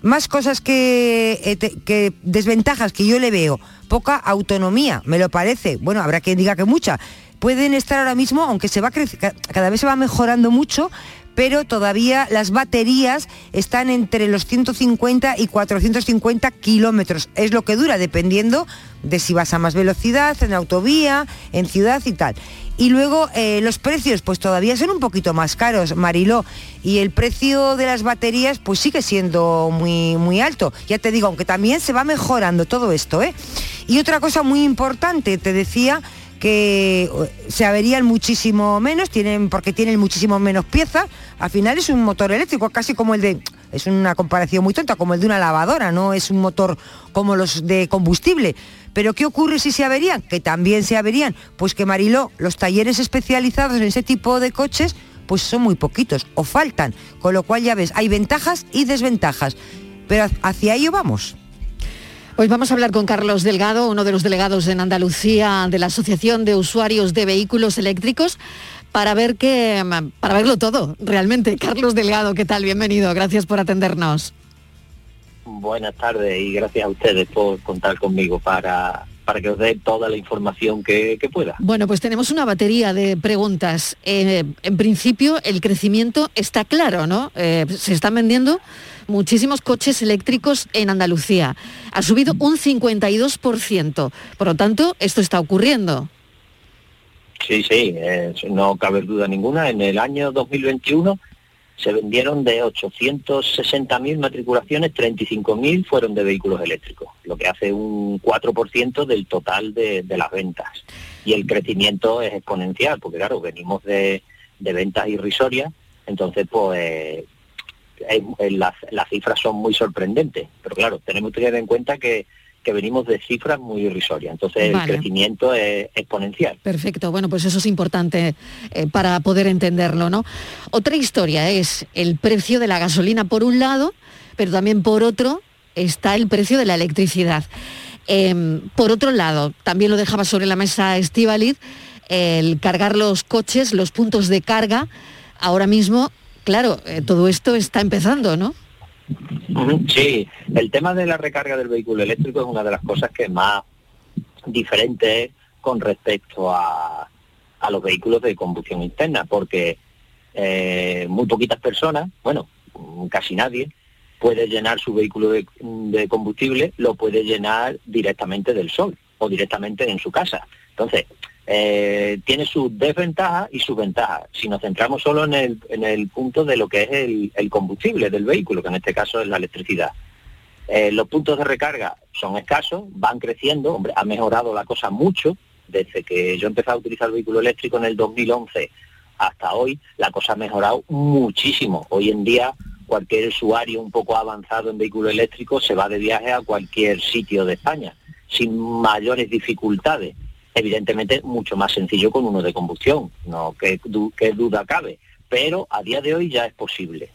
Más cosas que, eh, desventajas que yo le veo. Poca autonomía, me lo parece. Bueno, habrá quien diga que mucha. Pueden estar ahora mismo, aunque se va cada vez se va mejorando mucho, pero todavía las baterías están entre los 150 y 450 kilómetros. Es lo que dura, dependiendo de si vas a más velocidad, en autovía, en ciudad y tal. Y luego eh, los precios, pues todavía son un poquito más caros, Mariló. Y el precio de las baterías, pues sigue siendo muy, muy alto. Ya te digo, aunque también se va mejorando todo esto, ¿eh? Y otra cosa muy importante, te decía que se averían muchísimo menos, tienen, porque tienen muchísimo menos piezas. Al final es un motor eléctrico, casi como el de, es una comparación muy tonta, como el de una lavadora, no es un motor como los de combustible. Pero ¿qué ocurre si se averían? Que también se averían. Pues que Mariló, los talleres especializados en ese tipo de coches, pues son muy poquitos o faltan. Con lo cual ya ves, hay ventajas y desventajas. Pero hacia ello vamos. Hoy vamos a hablar con Carlos Delgado, uno de los delegados en Andalucía de la Asociación de Usuarios de Vehículos Eléctricos, para ver que, para verlo todo, realmente. Carlos Delgado, ¿qué tal? Bienvenido, gracias por atendernos. Buenas tardes y gracias a ustedes por contar conmigo para, para que os dé toda la información que, que pueda. Bueno, pues tenemos una batería de preguntas. Eh, en principio, el crecimiento está claro, ¿no? Eh, se están vendiendo muchísimos coches eléctricos en Andalucía. Ha subido un 52%. Por lo tanto, esto está ocurriendo. Sí, sí, no cabe duda ninguna. En el año 2021 se vendieron de 860.000 matriculaciones, 35.000 fueron de vehículos eléctricos, lo que hace un 4% del total de, de las ventas. Y el crecimiento es exponencial, porque claro, venimos de, de ventas irrisorias, entonces pues es- es- las, las cifras son muy sorprendentes. Pero claro, tenemos que tener en cuenta que, que venimos de cifras muy irrisorias, entonces Vale. el crecimiento es exponencial. Perfecto, bueno, pues eso es importante eh, para poder entenderlo, ¿no? Otra historia es el precio de la gasolina por un lado, pero también por otro está el precio de la electricidad. Em, por otro lado, también lo dejaba sobre la mesa Estivaliz, el cargar los coches, los puntos de carga, ahora mismo, claro, eh, todo esto está empezando, ¿no? Sí, el tema de la recarga del vehículo eléctrico es una de las cosas que más diferente es con respecto a, a los vehículos de combustión interna, porque eh, muy poquitas personas, bueno, casi nadie, puede llenar su vehículo de, de combustible, lo puede llenar directamente del sol o directamente en su casa. Entonces, eh, tiene sus desventajas y sus ventajas. Si nos centramos solo en el, en el punto de lo que es el, combustible del vehículo, que en este caso es la electricidad. Eh, los puntos de recarga son escasos, van creciendo, hombre, ha mejorado la cosa mucho, desde que yo empecé a utilizar el vehículo eléctrico en el 2011 hasta hoy, la cosa ha mejorado muchísimo. Hoy en día cualquier usuario un poco avanzado en vehículo eléctrico se va de viaje a cualquier sitio de España sin mayores dificultades. Evidentemente mucho más sencillo con uno de combustión, no que, du- duda cabe, pero a día de hoy ya es posible.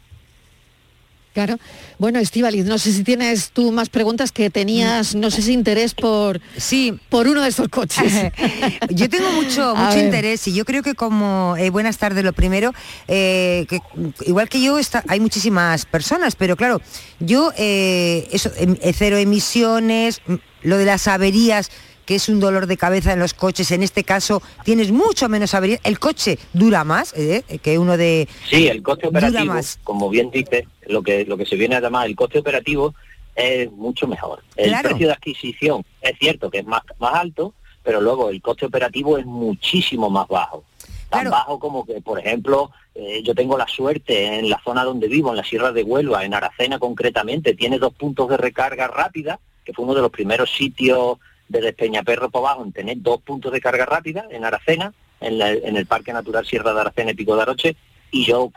Claro. Bueno, Estivaliz, no sé si tienes tú más preguntas que tenías, no sé si interés por, sí. por uno de estos coches. Yo tengo mucho, mucho interés y yo creo que como, eh, buenas tardes lo primero, eh, que igual que yo está, hay muchísimas personas, pero claro, yo, eh, eso, em- eh, cero emisiones, mm, lo de las averías, que es un dolor de cabeza en los coches, en este caso tienes mucho menos averías, el coche dura más eh, que uno de... Sí, el coste Dura operativo, más. como bien dice, lo que, lo que se viene a llamar el coste operativo es mucho mejor. El Claro. precio de adquisición es cierto que es más, más alto, pero luego el coste operativo es muchísimo más bajo. Tan bajo como que, por ejemplo, eh, yo tengo la suerte en la zona donde vivo, en la Sierra de Huelva, en Aracena concretamente, tiene dos puntos de recarga rápida, que fue uno de los primeros sitios de Despeñaperro por abajo en tener dos puntos de carga rápida en Aracena, en, en el Parque Natural Sierra de Aracena y Pico de Aroche, y yo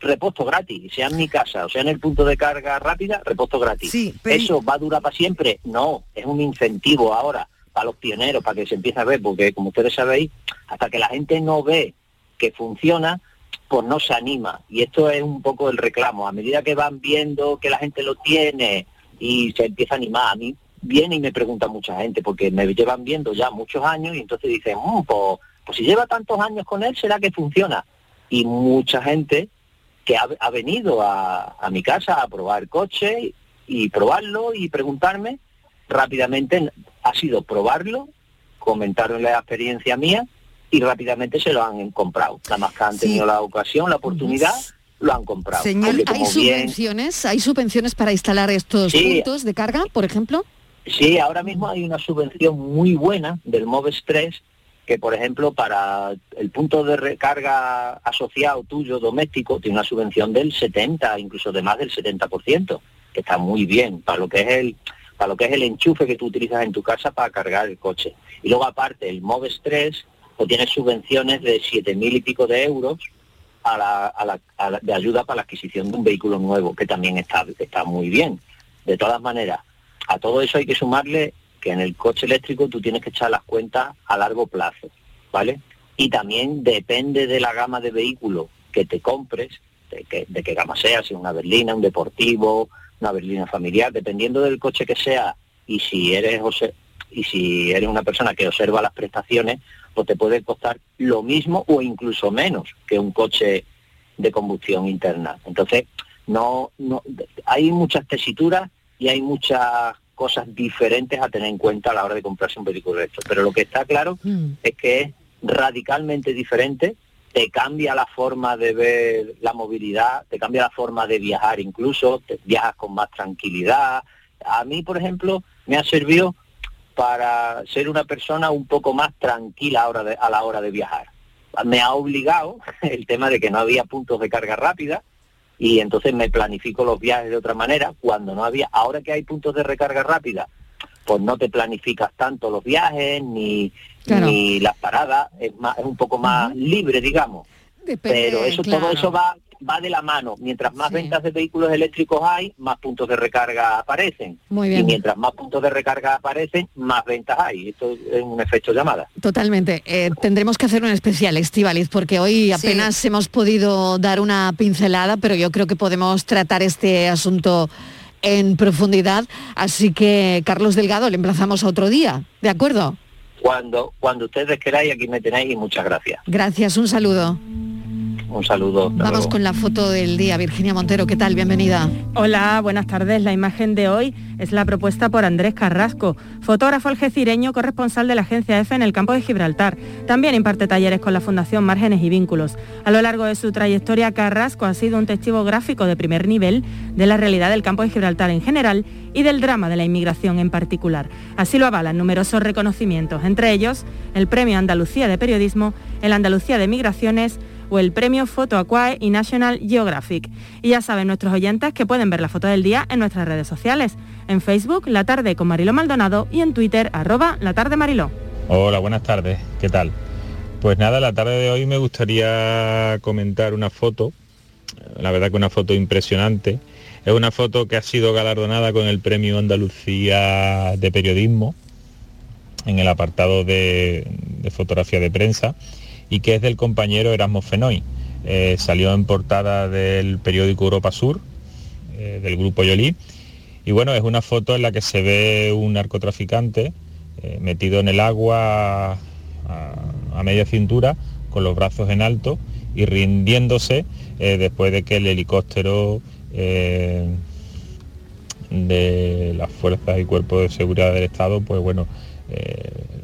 reposto gratis, sea en mi casa o sea en el punto de carga rápida, reposto gratis. ¿Eso va a durar para siempre? No, es un incentivo ahora para los pioneros, para que se empiece a ver, porque como ustedes sabéis, hasta que la gente no ve que funciona, pues no se anima. Y esto es un poco el reclamo. A medida que van viendo que la gente lo tiene y se empieza a animar, a mí viene y me pregunta mucha gente, porque me llevan viendo ya muchos años y entonces dicen, mm, pues, pues si lleva tantos años con él, ¿será que funciona? Y mucha gente que ha, venido a, mi casa a probar coche y probarlo y preguntarme rápidamente ha sido probarlo, comentaron la experiencia mía y rápidamente se lo han comprado. Nada más que han tenido la ocasión, la oportunidad, lo han comprado. Señor, ¿hay subvenciones? ¿Hay subvenciones para instalar estos puntos de carga, por ejemplo? Sí, ahora mismo hay una subvención muy buena del MOVES 3 que, por ejemplo, para el punto de recarga asociado tuyo doméstico tiene una subvención del 70, incluso de más del 70%, que está muy bien para lo que es el para lo que es el enchufe que tú utilizas en tu casa para cargar el coche. Y luego aparte el Moves 3 pues tiene subvenciones de siete mil y pico de euros a la, de ayuda para la adquisición de un vehículo nuevo, que también está, está muy bien. De todas maneras, a todo eso hay que sumarle que en el coche eléctrico tú tienes que echar las cuentas a largo plazo, ¿vale? Y también depende de la gama de vehículo que te compres, de qué gama sea, si una berlina, un deportivo, una berlina familiar, dependiendo del coche que sea y si eres y si eres una persona que observa las prestaciones, pues te puede costar lo mismo o incluso menos que un coche de combustión interna. Entonces, no, no hay muchas tesituras y hay muchas cosas diferentes a tener en cuenta a la hora de comprarse un vehículo eléctrico. Pero lo que está claro mm. es que es radicalmente diferente, te cambia la forma de ver la movilidad, te cambia la forma de viajar incluso, te viajas con más tranquilidad. A mí, por ejemplo, me ha servido para ser una persona un poco más tranquila a, a la hora de viajar. Me ha obligado el tema de que no había puntos de carga rápida, y entonces me planifico los viajes de otra manera cuando no había, ahora que hay puntos de recarga rápida, pues no te planificas tanto los viajes ni, ni las paradas, es, más, es un poco más libre, digamos. Pero eso todo eso va va de la mano. Mientras más ventas de vehículos eléctricos hay, más puntos de recarga aparecen. Muy bien. Y mientras más puntos de recarga aparecen, más ventas hay. Esto es un efecto llamada. Totalmente. Eh, tendremos que hacer un especial, Estivaliz, porque hoy apenas hemos podido dar una pincelada, pero yo creo que podemos tratar este asunto en profundidad. Así que, Carlos Delgado, le emplazamos a otro día. ¿De acuerdo? Cuando, cuando ustedes queráis, aquí me tenéis y muchas gracias. Gracias, un saludo. Un saludo. Vamos con la foto del día. Virginia Montero, ¿qué tal? Bienvenida. Hola, buenas tardes. La imagen de hoy es la propuesta por Andrés Carrasco, fotógrafo algecireño corresponsal de la agencia EFE en el campo de Gibraltar. También imparte talleres con la Fundación Márgenes y Vínculos. A lo largo de su trayectoria, Carrasco ha sido un testigo gráfico de primer nivel de la realidad del campo de Gibraltar en general y del drama de la inmigración en particular. Así lo avalan numerosos reconocimientos, entre ellos el Premio Andalucía de Periodismo, el Andalucía de Migraciones, o el premio Photo Aquae y National Geographic. Y ya saben nuestros oyentes que pueden ver la foto del día en nuestras redes sociales, en Facebook La Tarde con Mariló Maldonado y en Twitter arroba La Tarde Mariló. Hola, buenas tardes, ¿qué tal? Pues nada, la tarde de hoy me gustaría comentar una foto, la verdad que una foto impresionante. Es una foto que ha sido galardonada con el Premio Andalucía de Periodismo en el apartado de fotografía de prensa y que es del compañero Erasmo Fenoy. Eh, salió en portada del periódico Europa Sur, eh, del grupo Yoli, y bueno, es una foto en la que se ve un narcotraficante eh, metido en el agua a, media cintura, con los brazos en alto y rindiéndose después de que el helicóptero de las fuerzas y cuerpos de seguridad del Estado, pues bueno,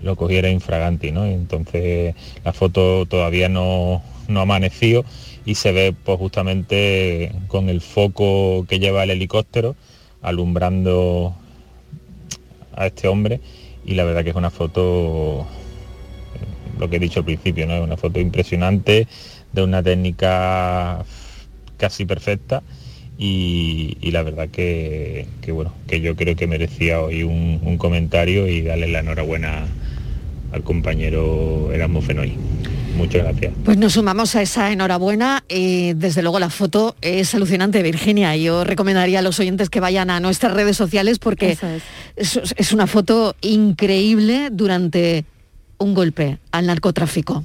lo cogiera infraganti, ¿no? Entonces la foto todavía no, no ha amanecido y se ve pues justamente con el foco que lleva el helicóptero alumbrando a este hombre y la verdad que es una foto lo que he dicho al principio, ¿no? Es una foto impresionante, de una técnica casi perfecta y, la verdad que, bueno, que yo creo que merecía hoy un, comentario y darle la enhorabuena al compañero Erasmo Fenoy. Muchas gracias. Pues nos sumamos a esa enhorabuena y desde luego la foto es alucinante, Virginia. Yo recomendaría a los oyentes que vayan a nuestras redes sociales porque es una foto increíble durante un golpe al narcotráfico.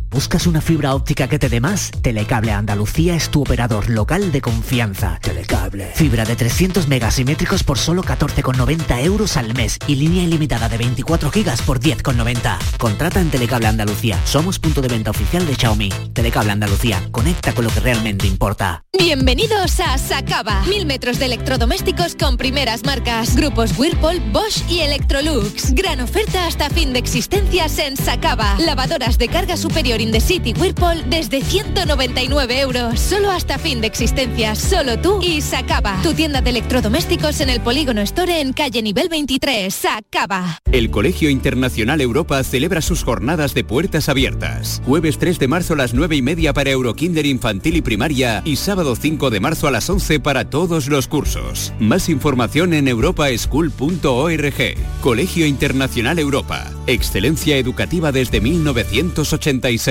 ¿Buscas una fibra óptica que te dé más? Telecable Andalucía es tu operador local de confianza. Telecable. Fibra de 300 megasimétricos por solo 14,90 euros al mes y línea ilimitada de 24 gigas por 10,90. Contrata en Telecable Andalucía. Somos punto de venta oficial de Xiaomi. Telecable Andalucía. Conecta con lo que realmente importa. Bienvenidos a Sacaba. Mil metros de electrodomésticos con primeras marcas. Grupos Whirlpool, Bosch y Electrolux. Gran oferta hasta fin de existencias en Sacaba. Lavadoras de carga superior in the City Whirlpool desde 199 euros. Solo hasta fin de existencia. Solo tú y Sacaba. Tu tienda de electrodomésticos en el Polígono Store en calle nivel 23. Sacaba. El Colegio Internacional Europa celebra sus jornadas de puertas abiertas. Jueves 3 de marzo a las 9 y media para Eurokinder infantil y primaria y sábado 5 de marzo a las 11 para todos los cursos. Más información en europaschool.org. Colegio Internacional Europa. Excelencia educativa desde 1986.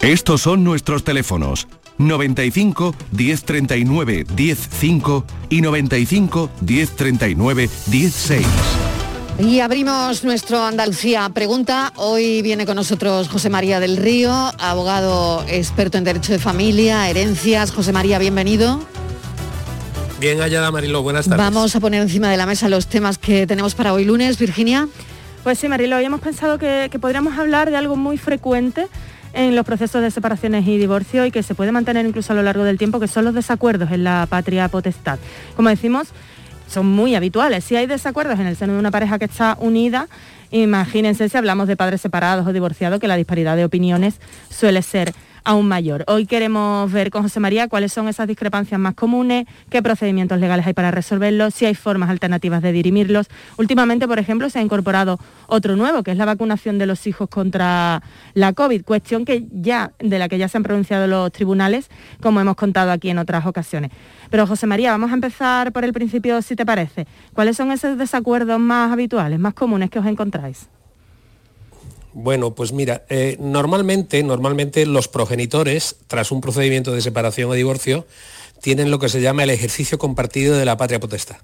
Estos son nuestros teléfonos 95 1039 105 y 95 1039 16. Y abrimos nuestro Andalucía Pregunta. Hoy viene con nosotros José María del Río, abogado experto en Derecho de Familia, herencias. José María, bienvenido. Bien hallada, Marilo, buenas tardes. Vamos a poner encima de la mesa los temas que tenemos para hoy lunes. Virginia. Pues sí, Marilo, hoy hemos pensado que, que podríamos hablar de algo muy frecuente en los procesos de separaciones y divorcio y que se puede mantener incluso a lo largo del tiempo, que son los desacuerdos en la patria potestad. Como decimos, son muy habituales. Si hay desacuerdos en el seno de una pareja que está unida, imagínense si hablamos de padres separados o divorciados, que la disparidad de opiniones suele ser aún mayor. Hoy queremos ver con José María cuáles son esas discrepancias más comunes, qué procedimientos legales hay para resolverlos, si hay formas alternativas de dirimirlos. Últimamente, por ejemplo, se ha incorporado otro nuevo, que es la vacunación de los hijos contra la COVID, cuestión que ya, de la que ya se han pronunciado los tribunales, como hemos contado aquí en otras ocasiones. Pero José María, vamos a empezar por el principio, si te parece. ¿Cuáles son esos desacuerdos más habituales, más comunes que os encontráis? Bueno, pues mira, eh, normalmente, normalmente los progenitores, tras un procedimiento de separación o divorcio, tienen lo que se llama el ejercicio compartido de la patria potestad.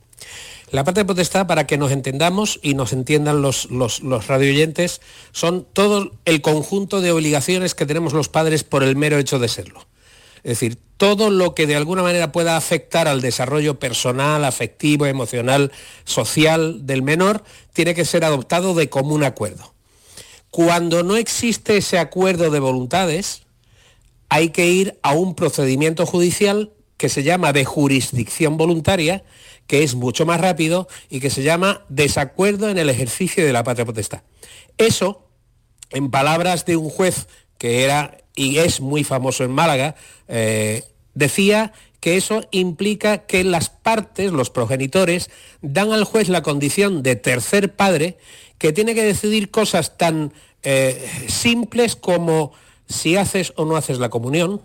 La patria potestad, para que nos entendamos y nos entiendan los, los, los radioyentes, son todo el conjunto de obligaciones que tenemos los padres por el mero hecho de serlo. Es decir, todo lo que de alguna manera pueda afectar al desarrollo personal, afectivo, emocional, social del menor, tiene que ser adoptado de común acuerdo. Cuando no existe ese acuerdo de voluntades, hay que ir a un procedimiento judicial que se llama de jurisdicción voluntaria, que es mucho más rápido y que se llama desacuerdo en el ejercicio de la patria potestad. Eso, en palabras de un juez que era y es muy famoso en Málaga, eh, decía que eso implica que las partes, los progenitores, dan al juez la condición de tercer padre que tiene que decidir cosas tan eh, simples como si haces o no haces la comunión,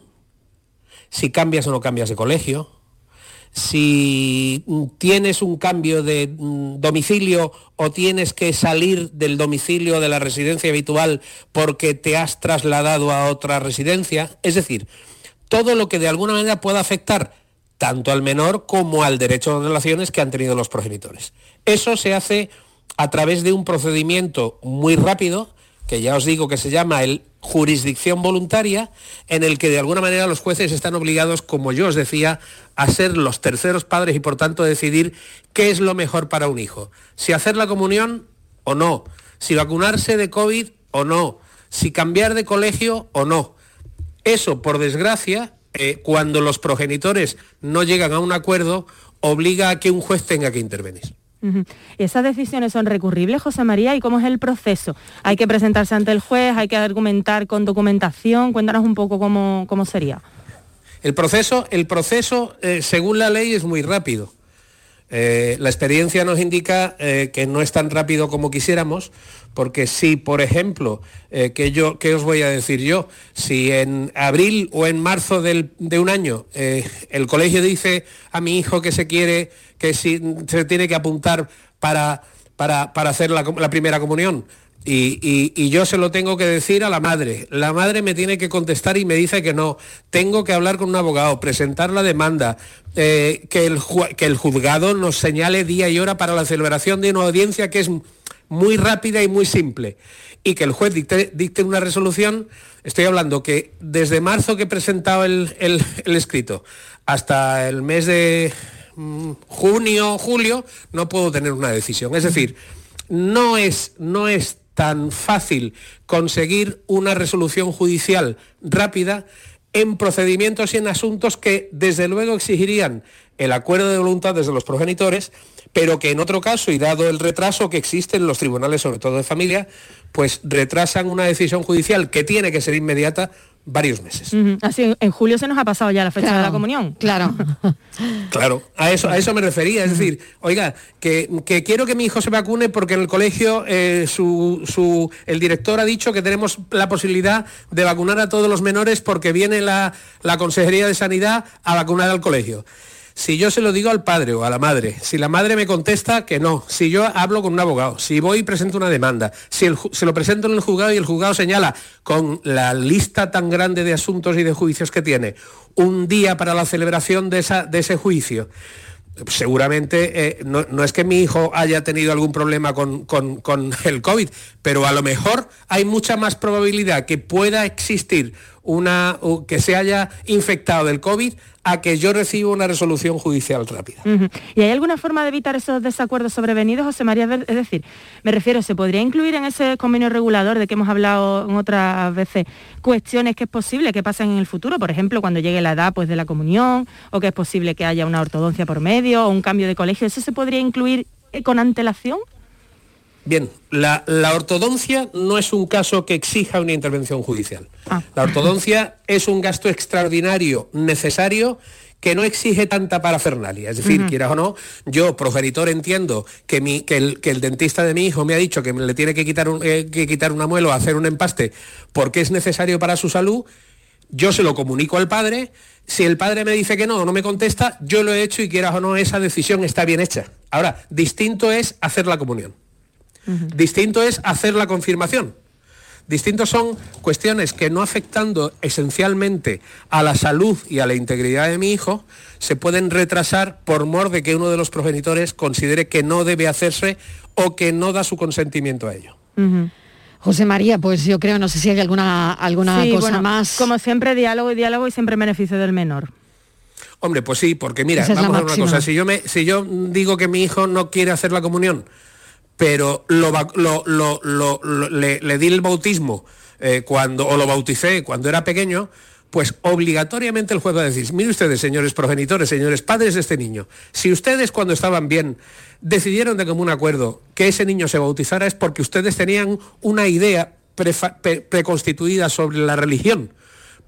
si cambias o no cambias de colegio, si tienes un cambio de mm, domicilio o tienes que salir del domicilio de la residencia habitual porque te has trasladado a otra residencia. Es decir, todo lo que de alguna manera pueda afectar tanto al menor como al derecho de relaciones que han tenido los progenitores. Eso se hace a través de un procedimiento muy rápido, que ya os digo que se llama el jurisdicción voluntaria, en el que de alguna manera los jueces están obligados, como yo os decía, a ser los terceros padres y por tanto decidir qué es lo mejor para un hijo. Si hacer la comunión o no, si vacunarse de COVID o no, si cambiar de colegio o no. Eso, por desgracia, eh, cuando los progenitores no llegan a un acuerdo, obliga a que un juez tenga que intervenir. ¿Esas decisiones son recurribles, José María? ¿Y cómo es el proceso? ¿Hay que presentarse ante el juez? ¿Hay que argumentar con documentación? Cuéntanos un poco cómo, cómo sería. El proceso, el proceso eh, según la ley, es muy rápido. Eh, la experiencia nos indica eh, que no es tan rápido como quisiéramos, porque si, por ejemplo, que yo, ¿qué os voy a decir yo? Si en abril o en marzo de un año el colegio dice a mi hijo que se quiere que si se tiene que apuntar para, para, hacer la, primera comunión. Y, yo se lo tengo que decir a la madre. La madre me tiene que contestar y me dice que no. Tengo que hablar con un abogado, presentar la demanda, eh, que, el, que el juzgado nos señale día y hora para la celebración de una audiencia que es muy rápida y muy simple. Y que el juez dicte, una resolución. Estoy hablando que desde marzo que he presentado el escrito hasta el mes de junio, julio, no puedo tener una decisión. Es decir, no es, no es tan fácil conseguir una resolución judicial rápida en procedimientos y en asuntos que desde luego exigirían el acuerdo de voluntades de los progenitores, pero que en otro caso, y dado el retraso que existe en los tribunales, sobre todo de familia, pues retrasan una decisión judicial que tiene que ser inmediata varios meses. Así, en julio se nos ha pasado ya la fecha de la comunión. Claro. claro, a eso, a eso me refería. Es decir, oiga, que, quiero que mi hijo se vacune porque en el colegio eh, su, el director ha dicho que tenemos la posibilidad de vacunar a todos los menores porque viene la, la Consejería de Sanidad a vacunar al colegio. Si yo se lo digo al padre o a la madre, si la madre me contesta que no, si yo hablo con un abogado, si voy y presento una demanda, si se lo presento en el juzgado y el juzgado señala con la lista tan grande de asuntos y de juicios que tiene, un día para la celebración de, ese juicio, seguramente eh, no, es que mi hijo haya tenido algún problema con, con, el COVID, pero a lo mejor hay mucha más probabilidad que pueda existir una, que se haya infectado del COVID a que yo reciba una resolución judicial rápida. ¿Y hay alguna forma de evitar esos desacuerdos sobrevenidos, José María? Es decir, me refiero, ¿se podría incluir en ese convenio regulador de que hemos hablado en otras veces cuestiones que es posible que pasen en el futuro? Por ejemplo, cuando llegue la edad pues, de la comunión, o que es posible que haya una ortodoncia por medio, o un cambio de colegio. ¿Eso se podría incluir eh, con antelación? Bien, la, ortodoncia no es un caso que exija una intervención judicial. Ah. La ortodoncia es un gasto extraordinario necesario que no exige tanta parafernalia. Es decir, quieras o no, yo, progenitor, entiendo que, mi, que, el, dentista de mi hijo me ha dicho que le tiene que quitar un, eh, que quitar una muela o hacer un empaste porque es necesario para su salud, yo se lo comunico al padre, si el padre me dice que no o no me contesta, yo lo he hecho y quieras o no, esa decisión está bien hecha. Ahora, distinto es hacer la comunión. Distinto es hacer la confirmación. Distintos son cuestiones que no afectando esencialmente a la salud y a la integridad de mi hijo, se pueden retrasar por mor de que uno de los progenitores considere que no debe hacerse o que no da su consentimiento a ello. José María, pues yo creo, no sé si hay alguna, alguna cosa más. Como siempre, diálogo y diálogo y siempre beneficio del menor. Hombre, pues sí, porque mira, vamos a ver una cosa. Si yo, me, si yo digo que mi hijo no quiere hacer la comunión, pero le, di el bautismo eh, cuando, o lo bauticé cuando era pequeño, pues obligatoriamente el juez va a decir, mire ustedes, señores progenitores, señores padres de este niño, si ustedes cuando estaban bien decidieron de común acuerdo que ese niño se bautizara es porque ustedes tenían una idea preconstituida sobre la religión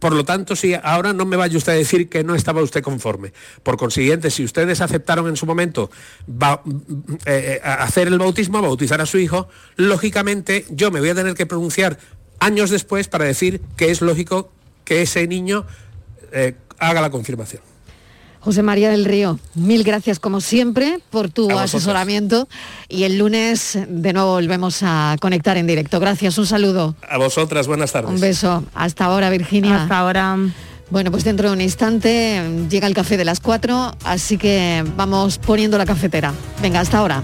por lo tanto, si ahora no me vaya usted a decir que no estaba usted conforme. Por consiguiente, si ustedes aceptaron en su momento eh, eh, hacer el bautismo, bautizar a su hijo, lógicamente yo me voy a tener que pronunciar años después para decir que es lógico que ese niño eh, haga la confirmación. José María del Río, mil gracias como siempre por tu asesoramiento y el lunes de nuevo volvemos a conectar en directo. Gracias, un saludo. A vosotras, buenas tardes. Un beso. Hasta ahora, Virginia. Hasta ahora. Bueno, pues dentro de un instante llega el café de las cuatro, así que vamos poniendo la cafetera. Venga, hasta ahora.